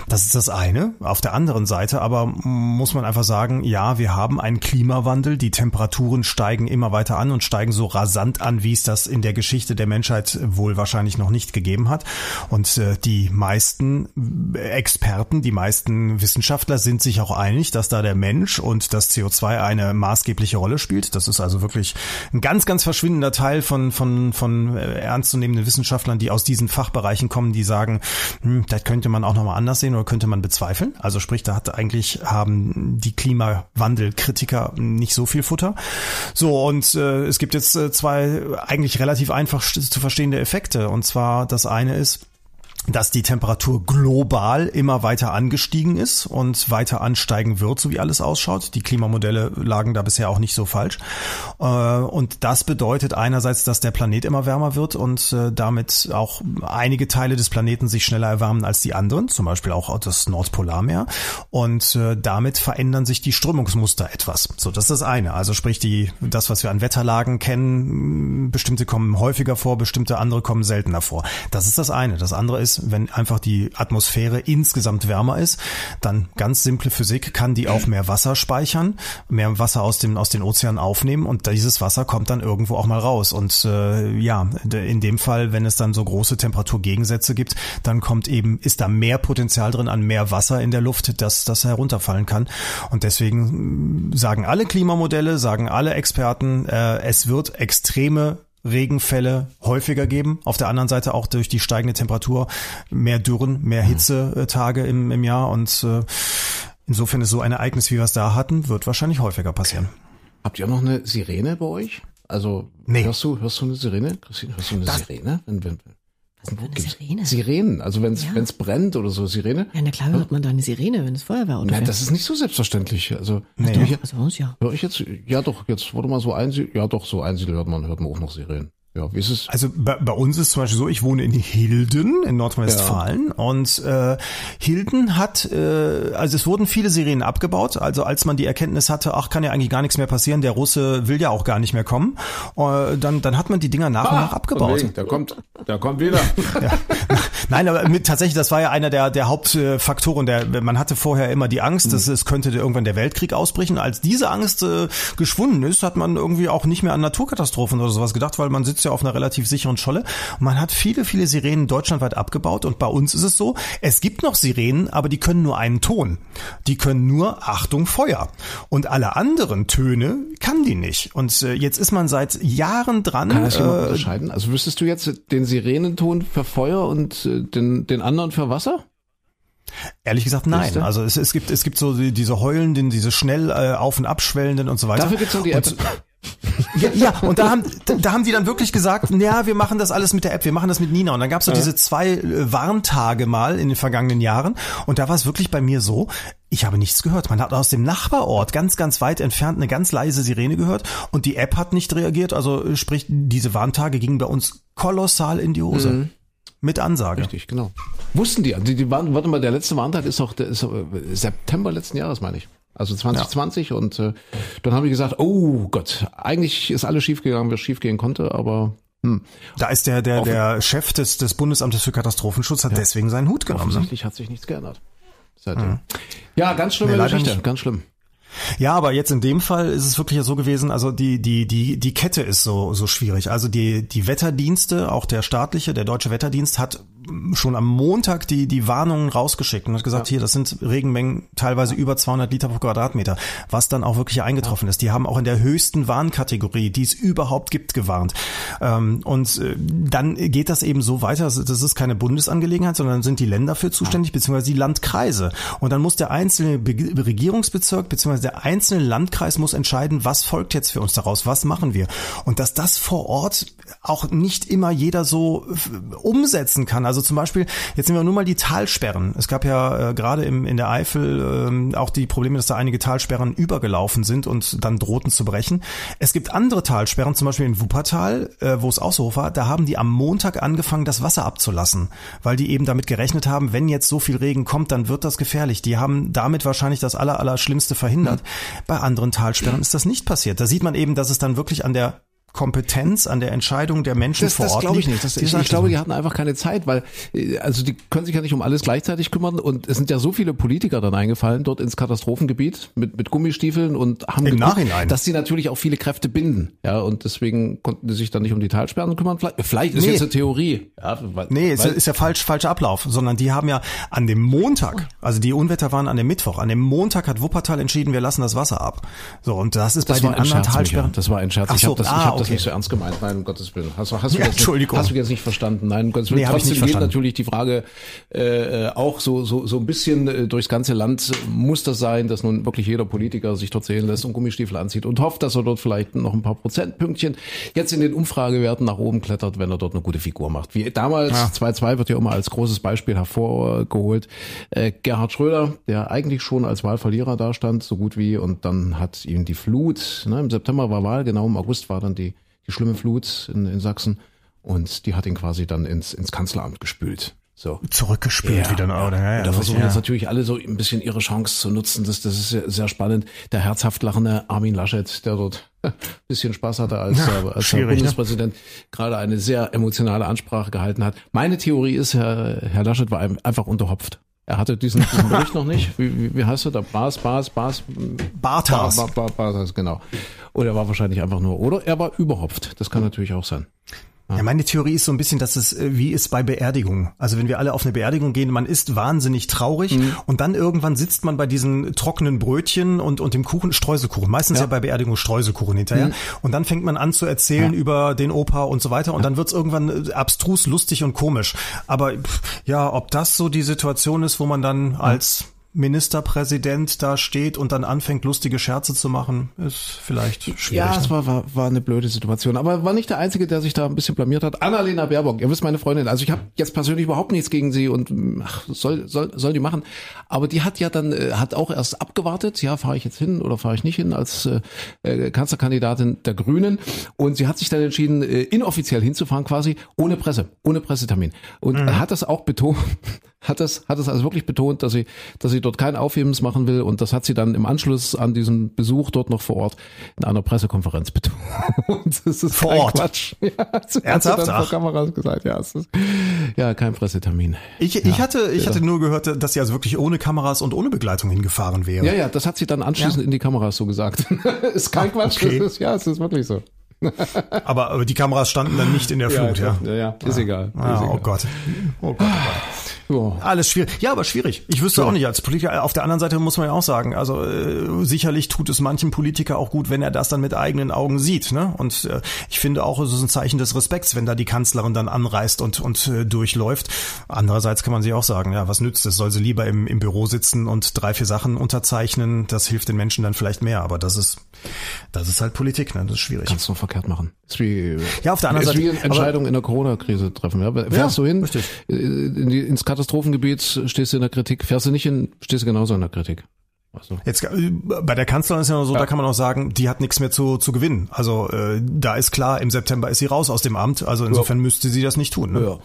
Das ist das eine. Auf der anderen Seite aber muss man einfach sagen, ja, wir haben einen Klimawandel, die Temperaturen steigen immer weiter an und steigen so rasant an, wie es das in der Geschichte der Menschheit wohl wahrscheinlich noch nicht gegeben hat. Und äh, die meisten Experten, die meisten Wissenschaftler sind sich auch einig, dass da der Mensch und das CO2 eine maßgebliche Rolle spielt. Das ist also wirklich ein ganz, ganz verschwindender Teil von, von, von äh, ernstzunehmenden Wissenschaftlern, die aus diesen Fachbereichen kommen, die sagen, hm, das könnte man auch nochmal anders sehen oder könnte man bezweifeln. Also sprich, da hat eigentlich haben die Klimawandelkritiker nicht so viel Futter. So, und äh, es gibt jetzt äh, zwei eigentlich relativ einfach zu verstehende Effekte. Und zwar das eine ist, dass die Temperatur global immer weiter angestiegen ist und weiter ansteigen wird, so wie alles ausschaut. Die Klimamodelle lagen da bisher auch nicht so falsch. Äh, und das bedeutet einerseits, dass der Planet immer wärmer wird und äh, damit auch einige Teile des Planeten sich schneller erwärmen als die anderen, zum Beispiel auch das Nordpolarmeer. Und äh, damit verändern sich die Strömungsmuster etwas. So, das ist das eine. Also sprich, die, das, was wir an Wetterlagen kennen, bestimmte kommen häufiger vor, bestimmte andere kommen seltener vor. Das ist das eine. Das andere ist, wenn einfach die Atmosphäre insgesamt wärmer ist, dann ganz simple Physik kann die auch mehr Wasser speichern, mehr Wasser aus dem aus den Ozeanen aufnehmen und dieses Wasser kommt dann irgendwo auch mal raus. Und äh, ja, in dem Fall, wenn es dann so große Temperaturgegensätze gibt, dann kommt eben ist da mehr Potenzial drin an mehr Wasser in der Luft, dass das herunterfallen kann. Und deswegen sagen alle Klimamodelle, sagen alle Experten, äh, es wird extreme Regenfälle häufiger geben. Auf der anderen Seite auch durch die steigende Temperatur mehr Dürren, mehr Hitzetage im, im Jahr und äh, insofern ist so ein Ereignis, wie wir es da hatten, wird wahrscheinlich häufiger passieren. Habt ihr auch noch eine Sirene bei euch? Also nee. hörst du hörst du eine Sirene? Christine, hörst du eine das, Sirene? Wenn, wenn, was für eine Sirene? Sirenen, also wenn es ja. wenn's brennt oder so, Sirene. Ja, na klar hört man da eine Sirene, wenn es Feuerwehrauto Nein, das ist nicht so selbstverständlich. Also, nee. also, ja. Hör ich jetzt, ja doch, jetzt wurde mal so einsiedel, ja doch, so einsiedel hört man, hört man auch noch Sirenen. Ja, wie ist es? Also bei, bei uns ist zum Beispiel so, ich wohne in Hilden in Nordrhein-Westfalen ja. und äh, Hilden hat, äh, also es wurden viele Sirenen abgebaut. Also als man die Erkenntnis hatte, ach kann ja eigentlich gar nichts mehr passieren, der Russe will ja auch gar nicht mehr kommen, äh, dann dann hat man die Dinger nach ah, und nach abgebaut. Da kommt, da kommt wieder. [LAUGHS] ja. Nein, aber mit, tatsächlich, das war ja einer der der Hauptfaktoren. Der man hatte vorher immer die Angst, mhm. dass es könnte irgendwann der Weltkrieg ausbrechen. Als diese Angst äh, geschwunden ist, hat man irgendwie auch nicht mehr an Naturkatastrophen oder sowas gedacht, weil man sitzt ja auf einer relativ sicheren Scholle. Und man hat viele, viele Sirenen deutschlandweit abgebaut und bei uns ist es so, es gibt noch Sirenen, aber die können nur einen Ton. Die können nur Achtung Feuer. Und alle anderen Töne kann die nicht. Und äh, jetzt ist man seit Jahren dran. Kann das jemand äh, unterscheiden? Also wüsstest du jetzt den Sirenenton für Feuer und äh, den, den anderen für Wasser? Ehrlich gesagt, nein. Also es, es gibt es gibt so die, diese heulenden, diese schnell äh, auf und abschwellenden und so weiter. Dafür gibt's noch die App. Und, ja, ja, und da haben, da haben die dann wirklich gesagt, ja, wir machen das alles mit der App, wir machen das mit Nina. Und dann gab es so ja. diese zwei äh, Warntage mal in den vergangenen Jahren. Und da war es wirklich bei mir so, ich habe nichts gehört. Man hat aus dem Nachbarort ganz, ganz weit entfernt eine ganz leise Sirene gehört und die App hat nicht reagiert. Also äh, sprich, diese Warntage gingen bei uns kolossal in die Hose. Mhm. Mit Ansage. Richtig, genau. Wussten die, die, die waren, warte mal, der letzte Warntag ist auch der ist äh, September letzten Jahres, meine ich. Also 2020 ja. und äh, dann habe ich gesagt, oh Gott, eigentlich ist alles schiefgegangen, was schiefgehen konnte, aber hm. Da ist der der der Chef des des Bundesamtes für Katastrophenschutz hat ja. deswegen seinen Hut genommen. Ne? Offensichtlich hat sich nichts geändert. Seitdem. Hm. Ja, ganz schlimme nee, Geschichte, nicht. ganz schlimm. Ja, aber jetzt in dem Fall ist es wirklich so gewesen, also die, die, die, die Kette ist so, so schwierig. Also die, die Wetterdienste, auch der staatliche, der deutsche Wetterdienst hat schon am Montag die, die Warnungen rausgeschickt und hat gesagt, ja. hier, das sind Regenmengen teilweise über 200 Liter pro Quadratmeter, was dann auch wirklich eingetroffen ist. Die haben auch in der höchsten Warnkategorie, die es überhaupt gibt, gewarnt. Ähm, und äh, dann geht das eben so weiter, das ist keine Bundesangelegenheit, sondern sind die Länder für zuständig, beziehungsweise die Landkreise. Und dann muss der einzelne Regierungsbezirk, beziehungsweise der einzelne Landkreis muss entscheiden, was folgt jetzt für uns daraus, was machen wir. Und dass das vor Ort auch nicht immer jeder so umsetzen kann. Also zum Beispiel, jetzt nehmen wir nur mal die Talsperren. Es gab ja äh, gerade im, in der Eifel äh, auch die Probleme, dass da einige Talsperren übergelaufen sind und dann drohten zu brechen. Es gibt andere Talsperren, zum Beispiel in Wuppertal, äh, wo es auch so war, da haben die am Montag angefangen, das Wasser abzulassen, weil die eben damit gerechnet haben, wenn jetzt so viel Regen kommt, dann wird das gefährlich. Die haben damit wahrscheinlich das aller, aller Schlimmste verhindert. Mhm. Bei anderen Talsperren ist das nicht passiert. Da sieht man eben, dass es dann wirklich an der Kompetenz an der Entscheidung der Menschen Das, vor das Ort glaube ich nicht. Das, ich, ich glaube, die hatten einfach keine Zeit, weil äh, also die können sich ja nicht um alles gleichzeitig kümmern und es sind ja so viele Politiker dann eingefallen dort ins Katastrophengebiet mit mit Gummistiefeln und haben Im geguckt, Nachhinein. dass sie natürlich auch viele Kräfte binden, ja und deswegen konnten die sich dann nicht um die Talsperren kümmern. Vielleicht, vielleicht ist Nee. jetzt eine Theorie. Ja, weil, Nee, ist, weil, ist ja falsch, falscher Ablauf, sondern die haben ja an dem Montag, also die Unwetter waren an dem Mittwoch, an dem Montag hat Wuppertal entschieden, wir lassen das Wasser ab. So, und das ist das bei den anderen. Talsperren. Das war ein Scherz. Ach ich so, habe das, ich ah, hab das okay. nicht so ernst gemeint. Nein, um Gottes Willen. Hast, du- hast, du, Ja, Entschuldigung. hast du jetzt nicht verstanden? Nein, um Gottes Willen. Nee, Trotzdem geht verstanden. natürlich die Frage äh, auch so, so, so ein bisschen äh, durchs ganze Land. Muss das sein, dass nun wirklich jeder Politiker sich dort sehen lässt und Gummistiefel anzieht und hofft, dass er dort vielleicht noch ein paar Prozentpünktchen jetzt in den Umfragewerten nach oben klettert, wenn er dort eine gute Figur macht. Wie damals, 2-2 wird ja immer als großes Beispiel hervorgeholt. Äh, Gerhard Schröder, der eigentlich schon als Wahlverlierer dastand, so gut wie, und dann hat ihm die Flut, ne, im September war Wahl, genau im August war dann die, die schlimme Flut in, in Sachsen und die hat ihn quasi dann ins, ins Kanzleramt gespült. So. Zurückgespült wieder. Oder? Ja, ja, Und da versuchen ja. jetzt natürlich alle so ein bisschen ihre Chance zu nutzen. Das, das ist sehr, sehr spannend. Der herzhaft lachende Armin Laschet, der dort ein [LAUGHS] bisschen Spaß hatte, als, Ja, er, als der ne? Bundespräsident gerade eine sehr emotionale Ansprache gehalten hat. Meine Theorie ist, Herr, Herr Laschet war ein- einfach unterhopft. Er hatte diesen, diesen Bericht noch nicht. Wie, wie, wie heißt er da? Bas, Bas, Bas, Bartas. Ba- Ba- Ba- Bartas, genau. Oder er war wahrscheinlich einfach nur, oder er war überhopft. Das kann natürlich auch sein. Ja, meine Theorie ist so ein bisschen, dass es äh, wie ist bei Beerdigungen. Also wenn wir alle auf eine Beerdigung gehen, man ist wahnsinnig traurig Mhm. und dann irgendwann sitzt man bei diesen trockenen Brötchen und, und dem Kuchen, Streuselkuchen, meistens ja, bei Beerdigung Streuselkuchen hinterher. Mhm. Und dann fängt man an zu erzählen über den Opa und so weiter und dann wird's irgendwann äh, abstrus, lustig und komisch. Aber ja, ob das so die Situation ist, wo man dann als Ministerpräsident da steht und dann anfängt, lustige Scherze zu machen, ist vielleicht schwierig. Ja, ne? es war, war, war eine blöde Situation. Aber war nicht der Einzige, der sich da ein bisschen blamiert hat. Annalena Baerbock, ihr wisst meine Freundin, also ich habe jetzt persönlich überhaupt nichts gegen sie und ach, soll, soll, soll die machen. Aber die hat ja dann, äh, hat auch erst abgewartet, ja, fahre ich jetzt hin oder fahre ich nicht hin als äh, äh, Kanzlerkandidatin der Grünen. Und sie hat sich dann entschieden, äh, inoffiziell hinzufahren quasi, ohne Presse, ohne Pressetermin. Und hat das auch betont, hat das, hat das also wirklich betont, dass sie, dass sie dort kein Aufhebens machen will und das hat sie dann im Anschluss an diesen Besuch dort noch vor Ort in einer Pressekonferenz [LAUGHS] betont. Das ist Vor Ort? Quatsch. [LAUGHS] Ja, hat sie Ernsthaft? Ach. vor Kameras gesagt, ja, es ist, ja, kein Pressetermin. Ich, ich hatte, ich hatte nur gehört, dass sie also wirklich ohne Kameras und ohne Begleitung hingefahren wäre. Ja, ja, das hat sie dann anschließend in die Kameras so gesagt. [LAUGHS] ist kein Quatsch, okay. das ist, ja, es ist wirklich so. Aber, aber die Kameras standen dann nicht in der Flut, ja. ja, ja, ist egal. Ah, ist oh egal. Gott. Oh Gott, oh Gott. Ja. Alles schwierig. Ja, aber schwierig. Ich wüsste auch nicht als Politiker. Auf der anderen Seite muss man ja auch sagen, also äh, sicherlich tut es manchem Politiker auch gut, wenn er das dann mit eigenen Augen sieht. Ne? Und äh, ich finde auch, es ist ein Zeichen des Respekts, wenn da die Kanzlerin dann anreist und, und äh, durchläuft. Andererseits kann man sich auch sagen, ja, was nützt es? Soll sie lieber im, im Büro sitzen und drei, vier Sachen unterzeichnen? Das hilft den Menschen dann vielleicht mehr. Aber das ist, das ist halt Politik, ne? Das ist schwierig. Kannst du verkehrt machen. Wie, Ja, auf der anderen Seite- Entscheidungen in der Corona-Krise treffen. Ja? Fährst du hin, richtig. äh, in die, ins Katastrophengebiet, stehst du in der Kritik. Fährst du nicht hin, stehst du genauso in der Kritik. Also, Jetzt äh, bei der Kanzlerin ist ja nur so, da kann man auch sagen, die hat nichts mehr zu, zu gewinnen. Also äh, da ist klar, im September ist sie raus aus dem Amt. Also insofern müsste sie das nicht tun. Ne?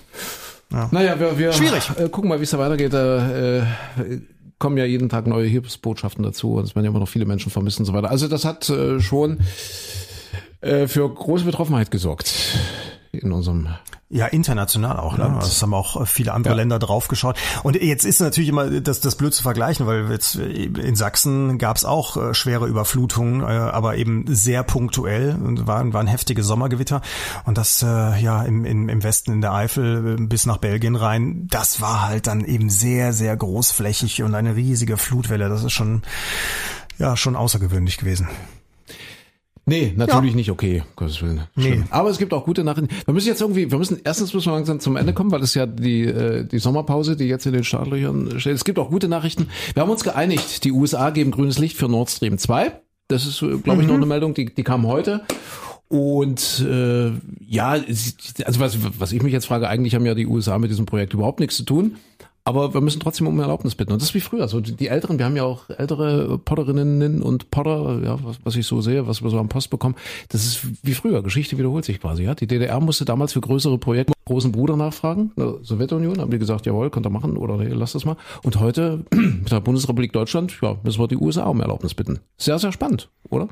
ja. Naja, wir, wir Schwierig. Äh, gucken mal, wie es da weitergeht. Da, äh, kommen ja jeden Tag neue Hilfsbotschaften dazu und es werden ja immer noch viele Menschen vermisst und so weiter. Also das hat äh, schon äh, für große Betroffenheit gesorgt in unserem Ja, international auch. Ne? Das haben auch äh, viele andere Länder draufgeschaut. Und jetzt ist natürlich immer das, das blöd zu vergleichen, weil jetzt äh, in Sachsen gab es auch äh, schwere Überflutungen, aber eben sehr punktuell und waren, waren heftige Sommergewitter. Und das ja im, im, im Westen in der Eifel bis nach Belgien rein, das war halt dann eben sehr, sehr großflächig und eine riesige Flutwelle. Das ist schon ja schon außergewöhnlich gewesen. Nee, natürlich nicht okay, Gottes Willen. Schlimm. Nee. Aber es gibt auch gute Nachrichten. Wir müssen jetzt irgendwie, wir müssen, erstens müssen wir langsam zum Ende kommen, weil es ja die, äh, die Sommerpause, die jetzt in den Startlöchern steht. Es gibt auch gute Nachrichten. Wir haben uns geeinigt, die USA geben grünes Licht für Nord Stream 2. Das ist, glaube ich, noch eine Meldung, die, die kam heute. Und äh, ja, also was, was ich mich jetzt frage, eigentlich haben ja die USA mit diesem Projekt überhaupt nichts zu tun. Aber wir müssen trotzdem um Erlaubnis bitten. Und das ist wie früher. So die, die Älteren, wir haben ja auch ältere Potterinnen und Potter, ja, was, was ich so sehe, was wir so am Post bekommen. Das ist wie früher. Geschichte wiederholt sich quasi. Ja, die DDR musste damals für größere Projekte großen Bruder nachfragen. Der Sowjetunion haben die gesagt, jawohl, könnt ihr machen oder nee, lasst das mal. Und heute [CLEARS THROAT] mit der Bundesrepublik Deutschland, ja, müssen wir die USA um Erlaubnis bitten. Sehr, sehr spannend, oder?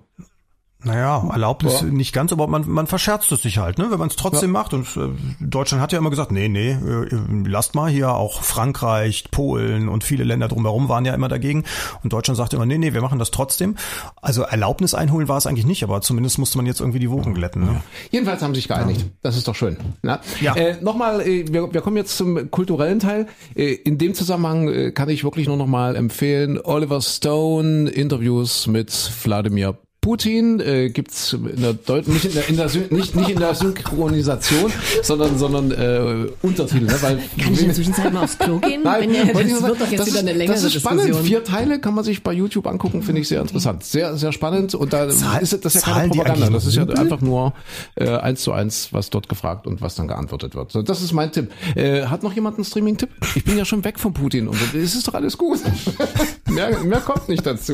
Naja, Erlaubnis ja. nicht ganz, aber man, man verscherzt es sich halt, ne? wenn man es trotzdem ja. macht. Und äh, Deutschland hat ja immer gesagt, nee, nee, äh, lasst mal hier, auch Frankreich, Polen und viele Länder drumherum waren ja immer dagegen. Und Deutschland sagt immer, nee, nee, wir machen das trotzdem. Also Erlaubnis einholen war es eigentlich nicht, aber zumindest musste man jetzt irgendwie die Wogen glätten. Ne? Ja. Jedenfalls haben sie sich geeinigt. Das ist doch schön. Na? Ja. Äh, Nochmal, äh, wir, wir kommen jetzt zum kulturellen Teil. Äh, in dem Zusammenhang äh, kann ich wirklich nur nochmal empfehlen, Oliver Stone, Interviews mit Wladimir Putin äh, gibt's in der Deut nicht in der, in der nicht, nicht in der Synchronisation, sondern sondern äh, Untertitel. Ne? Weil, kann ich in der Zwischenzeit mal aufs Klo gehen? Nein, Wenn ihr, das wird doch jetzt wieder eine längere Das ist spannend. Diskussion. Vier Teile kann man sich bei YouTube angucken, finde ich sehr interessant. Sehr, sehr spannend. Und da Zahl, ist das ist ja keine Propaganda. Das ist ja einfach nur äh, eins zu eins, was dort gefragt und was dann geantwortet wird. So, das ist mein Tipp. Äh, hat noch jemand einen Streaming-Tipp? Ich bin ja schon weg von Putin und es ist doch alles gut. [LAUGHS] mehr, mehr kommt nicht dazu.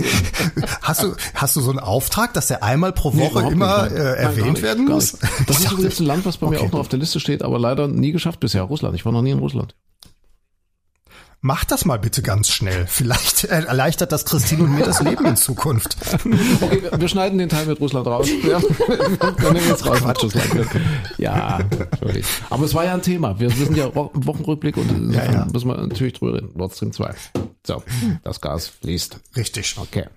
Hast du, hast du so einen Auftrag? Auftrag, dass er einmal pro Woche nee, immer nicht, äh, erwähnt nicht, werden muss? Das ist übrigens ein Land, was bei okay. mir auch noch auf der Liste steht, aber leider nie geschafft bisher. Russland. Ich war noch nie in Russland. Mach das mal bitte ganz schnell. Vielleicht erleichtert das Christine und mir das Leben in Zukunft. [LAUGHS] Okay, wir schneiden den Teil mit Russland raus. Ja, [LAUGHS] wir nehmen jetzt raus. Ja, natürlich. Aber es war ja ein Thema. Wir sind ja Wochenrückblick und ja, ja. müssen wir natürlich drüber reden. Nord Stream 2. So, das Gas fließt. Richtig. Okay.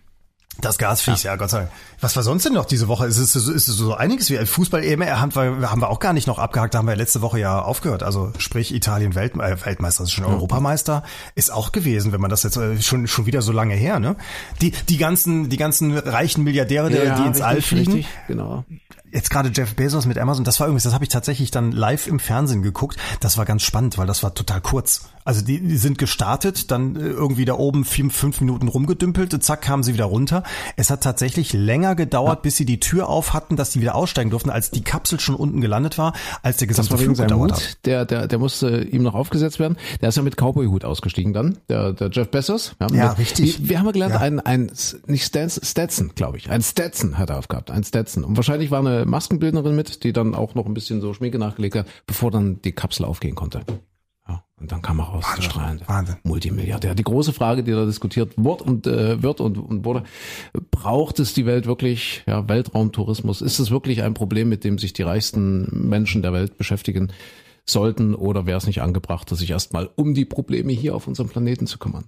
Das Gas fließt, ja. ja, Gott sei Dank. Was war sonst denn noch diese Woche? Ist es, ist es so einiges wie Fußball-EM haben wir, haben wir auch gar nicht noch abgehakt, da haben wir letzte Woche ja aufgehört. Also sprich Italien Welt, äh, Weltmeister, ist schon Europameister, ist auch gewesen, wenn man das jetzt äh, schon schon wieder so lange her, ne? Die die ganzen die ganzen reichen Milliardäre, ja, die ins richtig, All fliegen. Richtig, genau jetzt gerade Jeff Bezos mit Amazon, das war übrigens, das habe ich tatsächlich dann live im Fernsehen geguckt. Das war ganz spannend, weil das war total kurz. Also die, die sind gestartet, dann äh, irgendwie da oben vier, fünf Minuten rumgedümpelt, zack, kamen sie wieder runter. Es hat tatsächlich länger gedauert, ja. bis sie die Tür auf hatten, dass sie wieder aussteigen durften, als die Kapsel schon unten gelandet war, als der gesamte Flug gedauert hat. Der, der, der musste ihm noch aufgesetzt werden. Der ist ja mit Cowboy-Hut ausgestiegen dann, der, der Jeff Bezos. Ja, ja mit, richtig. Wir, haben ja gelernt, ja. ein, ein, nicht Stetson, glaube ich, ein Stetson hat er aufgehabt, ein Stetson. Und wahrscheinlich war eine Maskenbildnerin mit, die dann auch noch ein bisschen so Schminke nachgelegt hat, bevor dann die Kapsel aufgehen konnte. Ja, und dann kam er raus, Wahnsinn, strahlend. Wahnsinn. Multimilliardär. Die große Frage, die da diskutiert wird und äh, wird und, und wurde, braucht es die Welt wirklich, ja, Weltraumtourismus? Ist es wirklich ein Problem, mit dem sich die reichsten Menschen der Welt beschäftigen sollten? Oder wäre es nicht angebracht, sich erstmal um die Probleme hier auf unserem Planeten zu kümmern?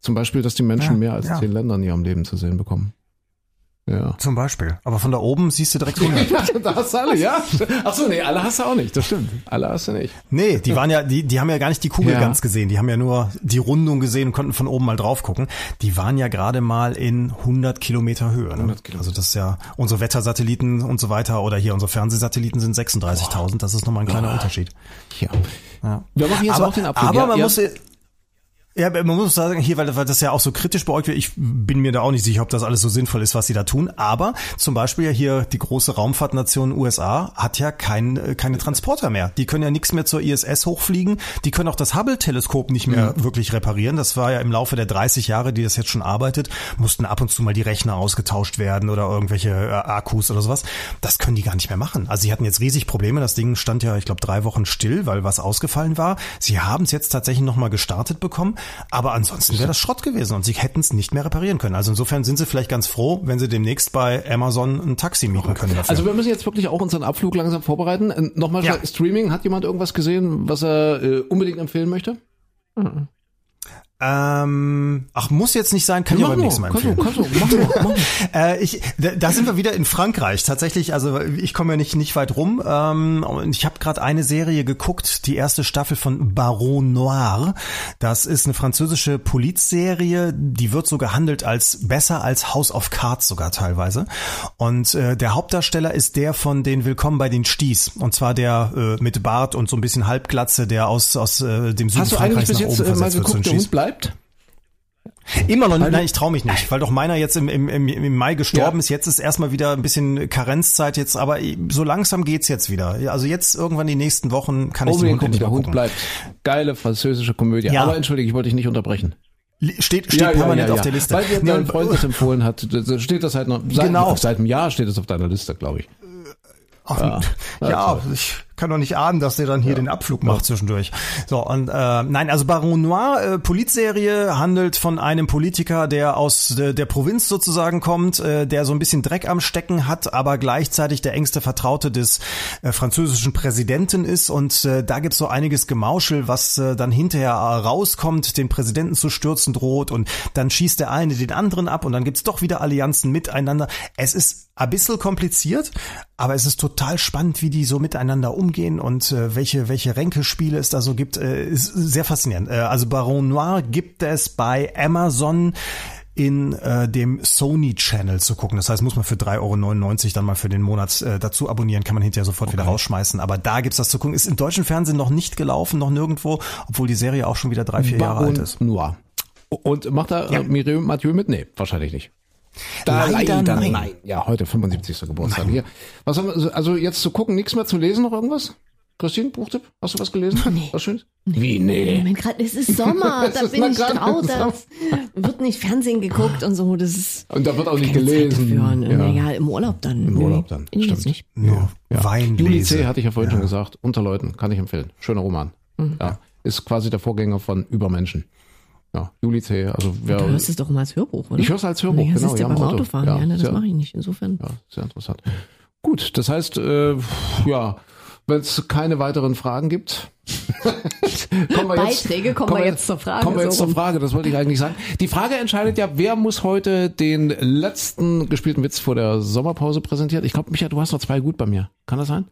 Zum Beispiel, dass die Menschen ja, mehr als ja. zehn Länder in ihrem Leben zu sehen bekommen. Ja. Zum Beispiel. Aber von da oben siehst du direkt 100. [LAUGHS] da hast du alle, ja. Ach so, nee, alle hast du auch nicht. Das stimmt. Alle hast du nicht. Nee, die waren ja, die, die haben ja gar nicht die Kugel ja. ganz gesehen. Die haben ja nur die Rundung gesehen und konnten von oben mal drauf gucken. Die waren ja gerade mal in 100 Kilometer Höhe. Ne? 100 Kilometer. Also das ist ja, unsere Wettersatelliten und so weiter oder hier unsere Fernsehsatelliten sind 36.000. Das ist nochmal ein kleiner Unterschied. Ja. ja. Wir machen jetzt aber, auch den Abflug. Aber man ja. muss, ja, man muss sagen, hier, weil, das ja auch so kritisch beäugt wird, ich bin mir da auch nicht sicher, ob das alles so sinnvoll ist, was sie da tun. Aber zum Beispiel ja hier die große Raumfahrtnation USA hat ja kein, keine Transporter mehr. Die können ja nichts mehr zur ISS hochfliegen. Die können auch das Hubble-Teleskop nicht mehr mhm. wirklich reparieren. Das war ja im Laufe der 30 Jahre, die das jetzt schon arbeitet, mussten ab und zu mal die Rechner ausgetauscht werden oder irgendwelche äh, Akkus oder sowas. Das können die gar nicht mehr machen. Also sie hatten jetzt riesig Probleme. Das Ding stand ja, ich glaube, drei Wochen still, weil was ausgefallen war. Sie haben es jetzt tatsächlich nochmal gestartet bekommen. Aber ansonsten wäre das Schrott gewesen und sie hätten es nicht mehr reparieren können. Also insofern sind sie vielleicht ganz froh, wenn sie demnächst bei Amazon ein Taxi mieten können. Dafür. Also wir müssen jetzt wirklich auch unseren Abflug langsam vorbereiten. Äh, nochmal ja. Streaming. Hat jemand irgendwas gesehen, was er äh, unbedingt empfehlen möchte? Mhm. Ähm, ach, muss jetzt nicht sein, kann ja, ich aber nächsten Mal empfehlen. Kannst du, kannst du, mach mach [LAUGHS] äh, ich, da, da sind wir wieder in Frankreich. Tatsächlich, also ich komme ja nicht, nicht weit rum. Ähm, und ich habe gerade eine Serie geguckt, die erste Staffel von Baron Noir. Das ist eine französische Polizserie, die wird so gehandelt als besser als House of Cards sogar teilweise. Und äh, der Hauptdarsteller ist der von den Willkommen bei den Sties. Und zwar der äh, mit Bart und so ein bisschen Halbglatze, der aus, aus äh, dem Süden Frankreichs nach oben versetzt mal geguckt, wird. Der bleibt? Immer noch nicht, nein, ich traue mich nicht, weil doch meiner jetzt im, im, im Mai gestorben ja. ist. Jetzt ist erstmal wieder ein bisschen Karenzzeit jetzt, aber so langsam geht's jetzt wieder. Also jetzt irgendwann die nächsten Wochen kann ich den Hund nicht Der Hund bleibt. Geile französische Komödie. Ja. Aber entschuldige, ich wollte dich nicht unterbrechen. Steht, steht ja, permanent ja, ja, auf der Liste. Weil dir dein Freund das empfohlen hat, steht das halt noch, seit, genau. seit einem Jahr steht es auf deiner Liste, glaube ich. Ach, ja, ja ich kann doch nicht ahnen, dass der dann hier den Abflug macht zwischendurch. So, und äh, nein, also Baron Noir, äh, Politserie, handelt von einem Politiker, der aus äh, der Provinz sozusagen kommt, äh, der so ein bisschen Dreck am Stecken hat, aber gleichzeitig der engste Vertraute des äh, französischen Präsidenten ist. Und äh, da gibt's so einiges Gemauschel, was äh, dann hinterher rauskommt, den Präsidenten zu stürzen droht und dann schießt der eine den anderen ab und dann gibt's doch wieder Allianzen miteinander. Es ist ein bisschen kompliziert, aber es ist total spannend, wie die so miteinander umgehen und äh, welche, welche Ränkespiele es da so gibt. Äh, ist sehr faszinierend. Äh, also Baron Noir gibt es bei Amazon in äh, dem Sony Channel zu gucken. Das heißt, muss man für 3,99 Euro dann mal für den Monat äh, dazu abonnieren, kann man hinterher sofort okay. wieder rausschmeißen. Aber da gibt's das zu gucken. Ist im deutschen Fernsehen noch nicht gelaufen, noch nirgendwo, obwohl die Serie auch schon wieder drei, vier Baron Jahre alt ist. Noir. Und macht da ja. äh, Mathieu mit? Nee, wahrscheinlich nicht. Da leider, leider nein. nein. Ja, heute 75. Geburtstag nein. hier. Was haben wir, also jetzt zu gucken, nichts mehr zu lesen, noch irgendwas? Christine, Buchtipp? Hast du was gelesen? [LAUGHS] Nee. Was Schönes? Nee. Wie, nee? Mein grad, es ist Sommer, [LAUGHS] da bin ich draußen. Da wird nicht Fernsehen geguckt und so. Das ist und da wird auch nicht gelesen. Ja. ja, im Urlaub dann. Im Urlaub dann. Nee, Stimmt. nicht. Nur ja. Wein Juli C. hatte ich ja vorhin ja. schon gesagt. Unter Leuten, kann ich empfehlen. Schöner Roman. Mhm. Ja. Ist quasi der Vorgänger von Übermenschen. Ja, Juli C. Also wer, du hörst es doch immer als Hörbuch, oder? Ich höre es als Hörbuch, ja, genau. Ja, beim Auto. Autofahren, ja, ja ne, das mache ich nicht. Insofern. Ja, sehr interessant. Gut, das heißt, äh, ja, wenn es keine weiteren Fragen gibt. [LAUGHS] kommen wir jetzt, Beiträge kommen, kommen wir jetzt zur Frage. Kommen wir jetzt so zur Frage, das wollte ich eigentlich sagen. Die Frage entscheidet ja, wer muss heute den letzten gespielten Witz vor der Sommerpause präsentieren. Ich glaube, Micha, du hast noch zwei gut bei mir. Kann das sein?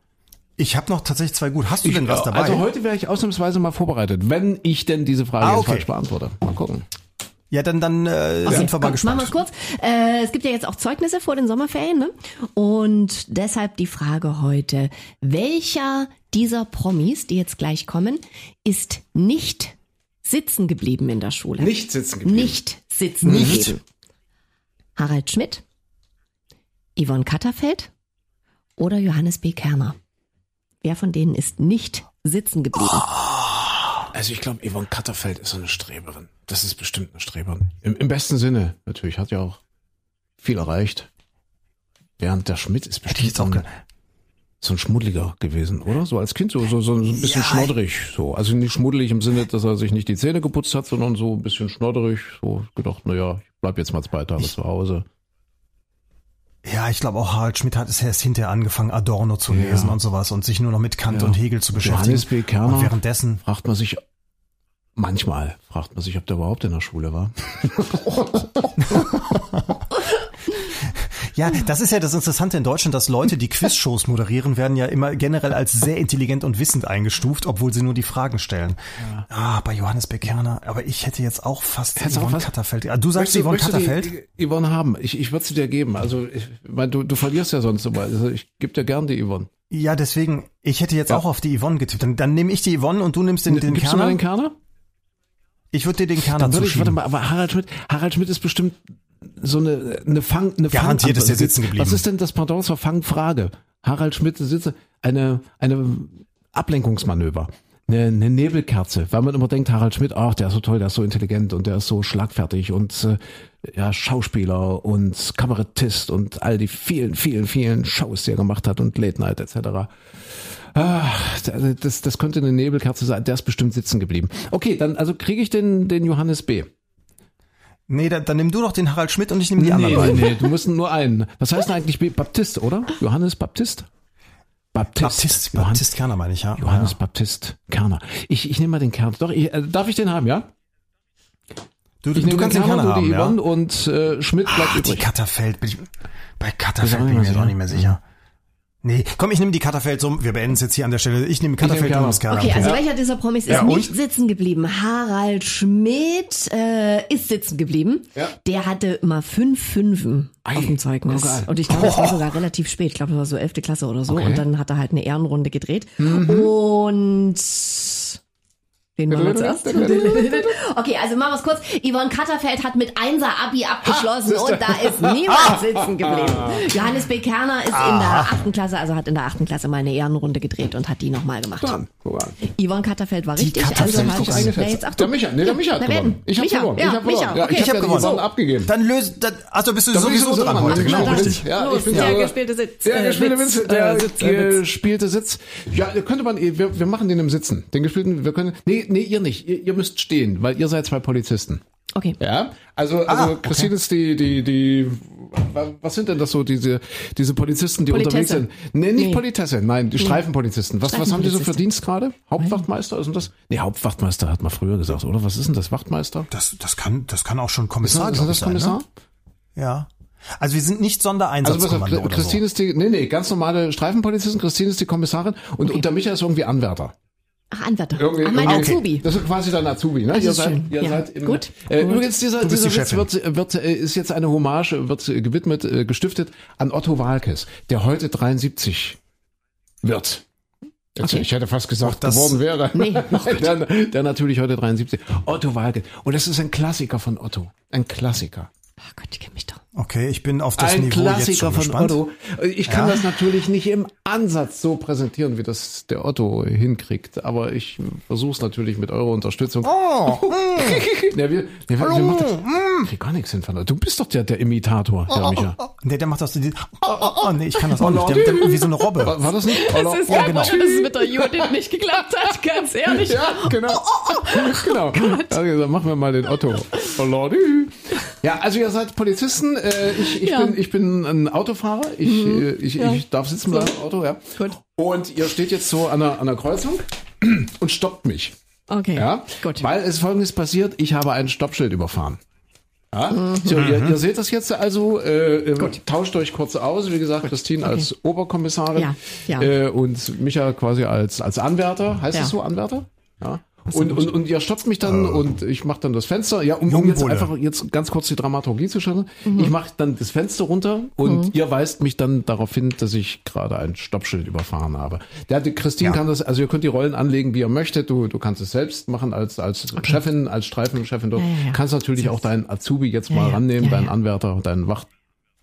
Ich habe noch tatsächlich zwei gut. Hast du ich, denn was dabei? Also heute wäre ich ausnahmsweise mal vorbereitet, wenn ich denn diese Frage ah, okay. falsch beantworte. Mal gucken. Ja, dann, dann äh, okay, sind wir mal gespannt. Machen wir kurz. Äh, es gibt ja jetzt auch Zeugnisse vor den Sommerferien, ne? Und deshalb die Frage heute: Welcher dieser Promis, die jetzt gleich kommen, ist nicht sitzen geblieben in der Schule? Nicht sitzen geblieben. Nicht sitzen nicht. geblieben. Harald Schmidt, Yvonne Katterfeld oder Johannes B. Kerner? Wer von denen ist nicht sitzen geblieben? Oh, also ich glaube, Yvonne Katterfeld ist so eine Streberin. Das ist bestimmt eine Streberin. Im, Im, besten Sinne, natürlich, hat ja auch viel erreicht. Während der Schmidt ist bestimmt so ein, so ein Schmuddeliger gewesen, oder? So als Kind so, so, so ein bisschen ja, schnoddrig. So. Also nicht schmuddelig im Sinne, dass er sich nicht die Zähne geputzt hat, sondern so ein bisschen schnodderig. So gedacht, naja, ich bleib jetzt mal zwei Tage ich, zu Hause. Ja, ich glaube auch Harald Schmidt hat es erst hinterher angefangen, Adorno zu lesen ja. und sowas und sich nur noch mit Kant ja. und Hegel zu beschäftigen. Johannes B. Kerner und währenddessen fragt man sich, manchmal fragt man sich, ob der überhaupt in der Schule war. [LAUGHS] [LAUGHS] Ja, das ist ja das Interessante in Deutschland, dass Leute, die Quizshows [LAUGHS] moderieren, werden ja immer generell als sehr intelligent und wissend eingestuft, obwohl sie nur die Fragen stellen. Ja. Ah, bei Johannes Bekerner. Aber ich hätte jetzt auch fast Hättest Yvonne Katterfeld. Ja, du sagst Yvonne Katterfeld? Yvonne haben. Ich, ich würde sie dir geben. Also ich meine, du, du verlierst ja sonst immer. Also ich gebe dir gern die Yvonne. Ja, deswegen, ich hätte jetzt ja. auch auf die Yvonne getippt. Dann, dann nehme ich die Yvonne und du nimmst den, den Gibst Kerner. Du den Kerner? Ich würde dir den Kerner Dann würde ich, warte mal, aber Harald Schmidt, Harald Schmidt ist bestimmt so eine, eine Fang, eine Garantiert Fang ist der sitzen geblieben. Was ist denn das Pendant zur Fangfrage? Harald Schmidt sitze, eine, eine Ablenkungsmanöver. Eine, eine Nebelkerze, weil man immer denkt, Harald Schmidt, ach, der ist so toll, der ist so intelligent und der ist so schlagfertig und äh, ja, Schauspieler und Kabarettist und all die vielen, vielen, vielen Shows, die er gemacht hat und Late Night etc. Ach, das, das könnte eine Nebelkerze sein, der ist bestimmt sitzen geblieben. Okay, dann also kriege ich den, den Johannes B. Nee, dann, dann nimm du doch den Harald Schmidt und ich nehme die nee, anderen beiden. Nee, du musst nur einen. Was heißt denn eigentlich Baptist, oder? Johannes Baptist? Baptist. Baptist, Johannes, Baptist Kerner meine ich, ja. Johannes ja. Baptist Kerner. Ich, ich nehme mal den Kerner. Doch, ich, äh, darf ich den haben, ja? Du, du, du kannst den Kerner, haben, ja. und äh, Schmidt bleibt ah, übrig. Die Katterfeld, bin ich, bei Katterfeld bin ich mir auch nicht mehr sicher. Nee, komm, ich nehme die Katterfeld so, wir beenden es jetzt hier an der Stelle. Ich nehme Katterfeld und das Okay, also welcher dieser Promis ist ja, nicht sitzen geblieben? Harald Schmidt äh, ist sitzen geblieben. Ja. Der hatte immer fünf Fünfen Ei, auf dem Zeugnis. Oh, und ich glaube, das war sogar relativ spät. Ich glaube, das war so elfte Klasse oder so. Okay. Und dann hat er halt eine Ehrenrunde gedreht. Mhm. Und Den machen wir zuerst. Okay, also machen wir es kurz. Yvonne Katterfeld hat mit Einser Abi abgeschlossen siehste. und da ist niemand sitzen geblieben. Johannes B. Kerner ist in der achten Klasse, also hat in der achten Klasse mal eine Ehrenrunde gedreht und hat die nochmal gemacht. An, guck an. Yvonne Katterfeld war richtig. Katterfeld, also guck hat- eingeschätzt. Na, jetzt auch Der. Micha, nee, der Micha hat gewonnen. Ich verloren. ja, ich habe Micha, verloren. Ja, okay. ich hab ja die gewonnen. Sachen abgegeben. Dann löst, dann, also bist du Da bin ich sowieso dran heute, genau, Na dann. richtig. Ja, Los, ich bin der ja, gespielte Sitz, Der äh, gespielte Witz, der äh, Sitz, äh, gespielte Sitz. Ja, könnte man, wir, wir machen den im Sitzen. Den gespielten, wir können, nee, nee, ihr nicht. Ihr, ihr müsst stehen, weil ihr seid zwei Polizisten. Okay. Ja, also, also Ah, Christine ist die, die, die, wa- was sind denn das so, diese, diese Polizisten, die Politesse. unterwegs sind? Nee, nicht Nee. Politesse, nein, die Streifenpolizisten. Was, was haben die so für Streifenpolizisten. Dienst gerade? Hauptwachtmeister ist denn das? Nee, Hauptwachtmeister hat man früher gesagt, oder? Was ist denn das? Wachtmeister? Das, das kann, das kann auch schon Ist Kommissar, das, ist das sein, Kommissar? Ne? Ja. Also wir sind nicht Also Sondereinsatzkommando oder Christine so. ist die, nee, nee, ganz normale Streifenpolizistin, Christine ist die Kommissarin und, und der Micha ist irgendwie Anwärter. Ach, Anwärter. Irgendwie, Ah, mein irgendwie- Azubi. Das ist quasi dein Azubi, ne? Das ihr ist seid, schön. ihr Ja. seid im, Gut. Äh, Gut. übrigens, dieser, Du bist dieser die Witz wird, wird, äh, ist jetzt eine Hommage, wird äh, gewidmet, äh, gestiftet an Otto Walkes, der heute 73 wird. Jetzt, Okay. Ich hätte fast gesagt, das- geworden wäre. [LAUGHS] Nee, [LAUGHS] der, der natürlich heute 73. Otto Walkes. Und das ist ein Klassiker von Otto. Ein Klassiker. Oh Gott, ich kenne mich doch. Okay, ich bin auf das Ein Niveau jetzt Klassiker schon von gespannt. Otto. Ich kann Ja. das natürlich nicht im Ansatz so präsentieren, wie das der Otto hinkriegt, aber ich versuche es natürlich mit eurer Unterstützung. Oh, Ja, [LAUGHS] wir, ja, wir, wir machen das. Ich krieg gar nichts hin von Du bist doch der, der Imitator, der Micha. nee, der macht das. Die, oh, oh, oh, nee, ich kann das auch nicht. Der, der wie so eine Robbe. War, war das nicht? Das ist ja, kein genau. Wunder, dass es mit der Judith nicht geklappt hat, ganz ehrlich. Ja, genau. genau. Also gesagt, machen wir mal den Otto. Oh, Lordi. Ja, also ihr seid Polizisten. Äh, ich, ich, Ja. bin, ich bin ein Autofahrer. Ich, äh, ich, Ja. ich darf sitzen bleiben im Auto, ja. Gut. Und ihr steht jetzt so an einer, an einer Kreuzung [CLEARS THROAT] und stoppt mich. Okay, Ja, gut. weil es folgendes passiert, ich habe ein Stoppschild überfahren. Ja? Mhm. So, ihr, ihr seht das jetzt also, äh, äh, tauscht euch kurz aus, wie gesagt, Christine Okay. als Oberkommissarin Ja, ja. Äh, und Micha quasi als, als Anwärter, heißt Ja. es so Anwärter? Ja. Und, und, und ihr stoppt mich dann und ich mache dann das Fenster, ja, um, um jetzt einfach jetzt ganz kurz die Dramaturgie zu schildern. Mhm. Ich mache dann das Fenster runter und ihr weist mich dann darauf hin, dass ich gerade ein Stoppschild überfahren habe. Der, die Christine Ja. kann das, also ihr könnt die Rollen anlegen, wie ihr möchtet. Du, du kannst es selbst machen als, als Chefin, als Streifenchefin dort. Ja, ja, ja. Kannst natürlich auch deinen Azubi jetzt mal ja. rannehmen, Ja, deinen ja. Anwärter, deinen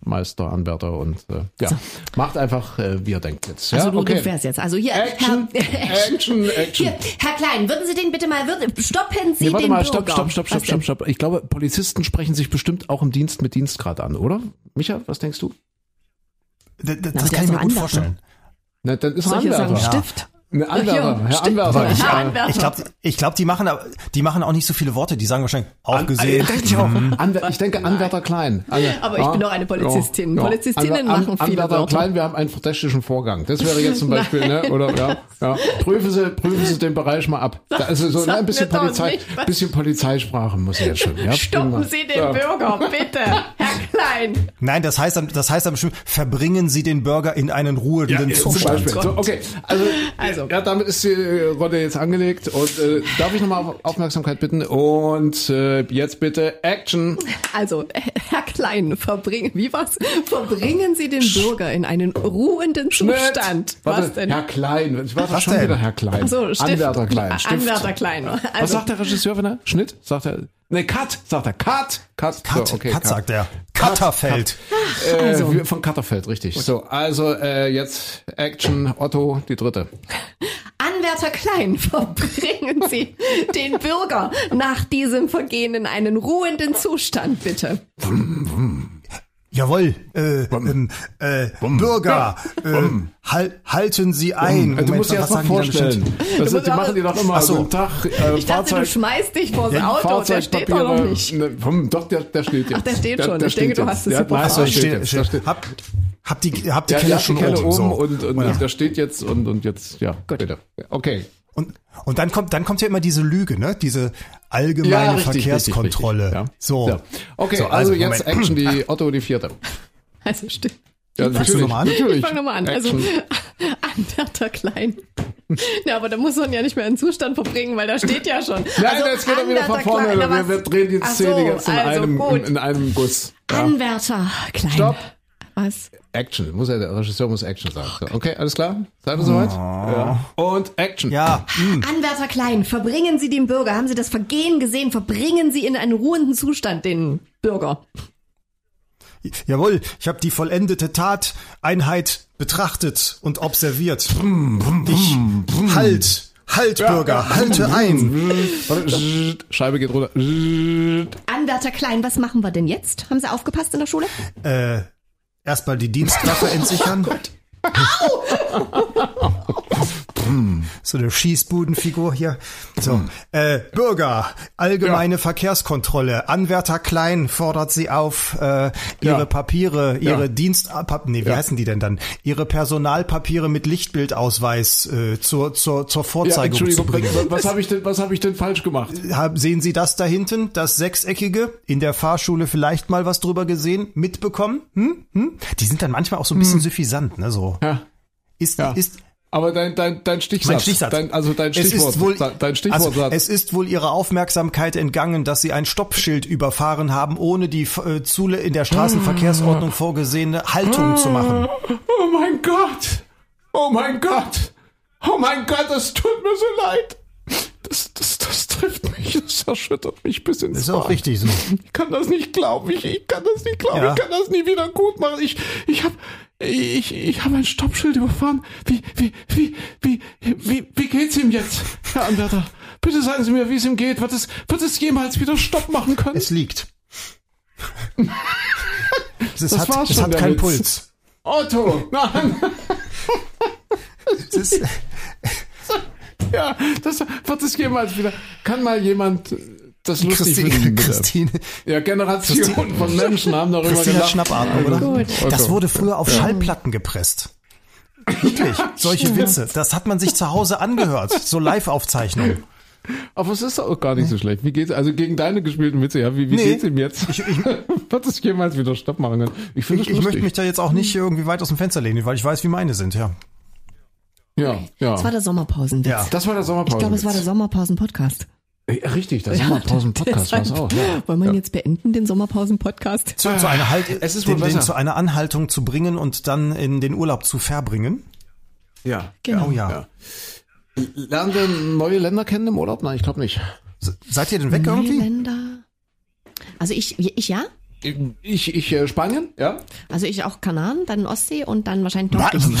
Wachtmeister, Anwärter und äh, ja, macht einfach, äh, wie ihr denkt jetzt. Also ja, du, okay. du fährst jetzt. Also hier, Action, Herr, Action, [LAUGHS] Action. Hier, Herr Klein, würden Sie den bitte mal, würden, stoppen Sie Nee, warte den mal, stopp, stopp, stopp, stopp, stopp, stopp. Ich glaube, Polizisten sprechen sich bestimmt auch im Dienst mit Dienstgrad an, oder? Micha, was denkst du? Das, das der kann ich mir gut Anwärter. vorstellen. Na, dann ist Soll er ich sagen. Stift? Ein Anwärter, Ach ja, Herr stimmt. Anwärter. Ich, Ja, äh, Anwärter. ich glaube, ich glaub, die machen, aber- die machen auch nicht so viele Worte. Die sagen wahrscheinlich aufgesehen. Äh, denke ich auch. Anwär, ich denke Anwärter Klein. Anwär- Aber ich bin doch eine Polizistin. Polizistinnen machen viele Anwärter Wörter. Klein, wir haben einen verdächtigen Vorgang. Das wäre jetzt zum [LAUGHS] Beispiel, ne, oder, ja, ja. Prüfen Sie, prüfen Sie den Bereich mal ab. Da, also so, ne, Sag ein bisschen Polizei, bisschen Polizeisprache muss ich jetzt schon, ja. Stoppen. Sie den ja. Bürger, bitte, Herr [LAUGHS] Klein. Nein, das heißt, dann- das heißt dann bestimmt, verbringen Sie den Bürger in einen ruhenden Ja, zum Zustand. Beispiel. So, okay, also, Also. Ja, damit ist die Rolle jetzt angelegt und äh, darf ich nochmal auf Aufmerksamkeit bitten und äh, jetzt bitte Action. Also, [LAUGHS] Herr Klein, verbringen, wie was? Verbringen Sie den Bürger in einen ruhenden Zustand. Warte, Was denn? Herr Klein, ich war doch Was schon denn? wieder Herr Klein. Ach so, Stift. Anwärter Klein. Stift. Anwärter Klein. Also, Was sagt der Regisseur, wenn er Schnitt? Sagt er, ne, Cut, sagt er, Cut, Cut, Cut, so, okay, Cut, sagt er. Katterfeld. Äh, Also. von Katterfeld, richtig. So, also äh, jetzt Action, Otto, die dritte. Anwärter Klein, [LAUGHS] verbringen Sie den Bürger nach diesem Vergehen in einen ruhenden Zustand, bitte. Jawohl, äh, ähm, äh, Bürger, ähm, hal, halten Sie ein. Äh, du musst dir erst mal die vorstellen. bestimmt? Das, Du die machen die doch immer Ach so. guten Tag, äh, Ich dachte, du schmeißt dich vors Auto, der steht doch noch nicht. Ne, doch, der, der steht jetzt. Ach, der steht schon. Ich denke, du jetzt. hast es Der- super der ich steht Der steht- hab, hab die, hab die Ja, Kelle der hat die schon Kelle oben. oben so. und, und Ja. der steht jetzt und, und jetzt, ja, bitte. Okay. Und, und dann kommt, dann kommt ja immer diese Lüge, ne? Diese allgemeine Ja, richtig, Verkehrskontrolle. richtig, richtig, ja. So. Ja. Okay, So, also, also, jetzt Moment. Action, die Otto, die vierte. Also stimmt. Ja, Fangst du nochmal an? Natürlich. Ich fange nochmal an. Also. [LAUGHS] Anwärter Klein. Ja, aber da muss man ja nicht mehr einen Zustand verbringen, weil da steht ja schon. Nein, also, jetzt geht er wieder von vorne. Wir, wir drehen die Szene so, jetzt in, also einem, in, in einem Guss. Ja. Anwärter Klein. Stopp. Was? Action. Muss ja, der Regisseur muss Action sagen. So, okay, alles klar? Seid ihr soweit? Ja. Und Action. Ja, hm. Anwärter Klein, verbringen Sie den Bürger, haben Sie das Vergehen gesehen, verbringen Sie in einen ruhenden Zustand den Bürger. jawohl, ich habe die vollendete Tateinheit betrachtet und observiert. Ich halt, halt, Bürger, halte [LAUGHS] ein. Scheibe geht runter. Anwärter Klein, was machen wir denn jetzt? Haben Sie aufgepasst in der Schule? Äh, erstmal die Dienstwaffe [LAUGHS] entsichern. So eine Schießbudenfigur hier. So, äh, Bürger, allgemeine Verkehrskontrolle. Anwärter Klein fordert sie auf, äh, ihre Ja. Papiere, ihre Ja. Dienst, nee, wie Ja. heißen die denn dann? Ihre Personalpapiere mit Lichtbildausweis äh, zur, zur, zur Ja, Vorzeigung zu Entschuldigung, bringen. was, was habe ich denn, was habe ich denn falsch gemacht? Sehen Sie das da hinten, das Sechseckige? In der Fahrschule vielleicht mal was drüber gesehen, mitbekommen? Hm? Hm? Die sind dann manchmal auch so ein bisschen suffisant, ne? So. Ja. Ist, Ja. ist, Aber dein, dein, dein Stichsatz. Mein Stichsatz. Dein, also dein es Stichwort. ist wohl, dein Stichwortsatz. also, es ist wohl ihrer Aufmerksamkeit entgangen, dass sie ein Stoppschild überfahren haben, ohne die äh, Zule in der Straßenverkehrsordnung vorgesehene Haltung zu machen. oh mein Gott. Oh mein Gott. Oh mein Gott, es tut mir so leid. Das, das, das trifft mich, das erschüttert mich bis ins Ist auch Mark. richtig so. Ich kann das nicht glauben. Ich, ich kann das nicht glauben. Ja. Ich kann das nie wieder gut machen. Ich, ich habe, ich, ich habe ein Stoppschild überfahren. Wie, wie, wie, wie, wie, wie geht's ihm jetzt, Herr Anwärter? Bitte sagen Sie mir, wie es ihm geht. Wird es, wird es jemals wieder Stopp machen können? Es liegt. [LAUGHS] es Das hat, war's es schon, hat keinen. Puls. Otto, nein. Es ist, [LAUGHS] Ja, das wird es jemals wieder. Kann mal jemand das lustig Christine, [LAUGHS] finden? Christine, Ja, Generationen von Menschen haben darüber Christine hat gelacht. Schnappatmung, oder? Gut. Das wurde früher auf Schallplatten gepresst. Wirklich, [LAUGHS] solche Witze. Das hat man sich zu Hause angehört. So Live-Aufzeichnungen. Aber es ist auch gar nicht so schlecht. Wie geht's, also gegen deine gespielten Witze, ja, wie, wie Nee. geht's ihm jetzt? Ich, ich, wird es jemals wieder Stopp machen können? Ich finde ich, ich möchte mich da jetzt auch nicht irgendwie weit aus dem Fenster lehnen, weil ich weiß, wie meine sind, ja. Ja, ja. Das war der Sommerpausenwitz. Ja. Das war der Sommerpause. Ich glaube, es war der Sommerpausen-Podcast. Ja, richtig, der Sommerpausen-Podcast war es auch. Ja. Wollen wir ihn jetzt beenden, den Sommerpausen-Podcast? Zu, zu einer halt, Es ist den, den zu einer Anhaltung zu bringen und dann in den Urlaub zu verbringen. ja. Genau. Oh ja. Ja. Lernen wir neue Länder kennen im Urlaub? Nein, ich glaube nicht. Se- Seid ihr denn weg irgendwie? Länder. Also ich, ich ja. Ich, ich, äh, Spanien, ja? Also ich auch Kanaren, dann Ostsee und dann wahrscheinlich Nordgebiet.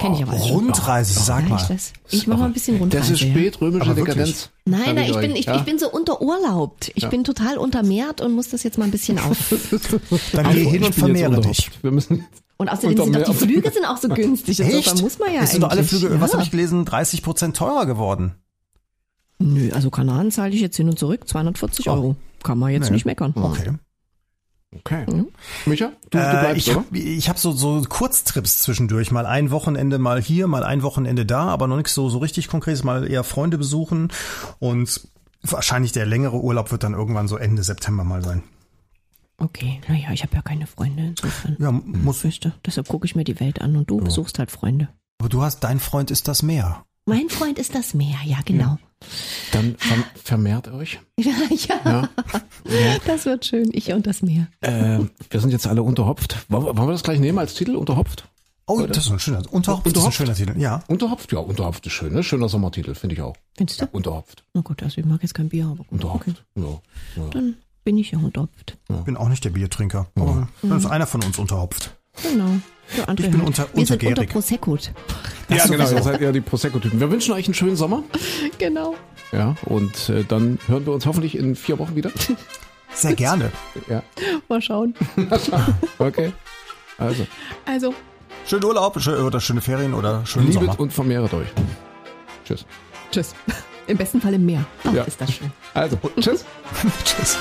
Kenn ich aber alles schon. Rundreise, sag Ja, mal. ich. Ich mache mal ein bisschen Rundreise. Das ist ja. spätrömische? Dekadenz. Nein, nein, ich bin, ich, ja? ich bin so unterurlaubt. Ich bin total untermehrt und muss das jetzt mal ein bisschen auf. [LAUGHS] Dann geh hin und vermehre dich. Wir müssen Und außerdem sind doch die Flüge sind auch so günstig. Insofern muss man ja es sind doch alle Flüge, ja. was habe ich gelesen, 30 Prozent teurer geworden. Nö, also Kanaren zahle ich jetzt hin und zurück 240 Euro. Kann man jetzt nicht meckern. Okay. Okay. Micha, du, du Äh, bleibst, ich oder? habe ich hab so, so Kurztrips zwischendurch. Mal ein Wochenende mal hier, mal ein Wochenende da, aber noch nichts so, so richtig konkretes. Mal eher Freunde besuchen. Und wahrscheinlich der längere Urlaub wird dann irgendwann so Ende September mal sein. Okay, naja, ich habe ja keine Freunde insofern. Ja, muss. Fürchte. Deshalb gucke ich mir die Welt an und du besuchst halt Freunde. Aber du hast, dein Freund ist das Meer. Mein Freund ist das Meer, ja genau. Dann ver vermehrt euch. [LAUGHS] Ja, ja, Ja. das wird schön. Ich und das Meer. Äh, wir sind jetzt alle unterhopft. Wollen wir wollen wir das gleich nehmen als Titel? Unterhopft? Oh, das ist ein schöner, Unterhopf, das ist ein schöner Titel. Ja. Unterhopft? Ja, Unterhopft ist schön, ne? Schöner Sommertitel, finde ich auch. Findest du? Unterhopft. Na gut, also ich mag jetzt kein Bier, aber gut. Unterhopft. Okay. Ja. Ja. Dann bin ich ja unterhopft. Ich bin auch nicht der Biertrinker. Aber dann ist einer von uns unterhopft. Genau. Andere Ich bin unter- Wir sind unter untergärig. Prosecco. Ja, genau, ihr seid eher die Prosecco-Typen. Wir wünschen euch einen schönen Sommer. [LAUGHS] Genau. Ja, und äh, dann hören wir uns hoffentlich in vier Wochen wieder. [LAUGHS] Sehr gerne. Ja, [LAUGHS] Mal schauen. okay. Also, Also, Schönen Urlaub schön, oder schöne Ferien oder schönen liebet Sommer. und vermehret euch. Tschüss. tschüss. Im besten Fall im Meer. Oh, Ja. ist das schön. Also, tschüss. Tschüss.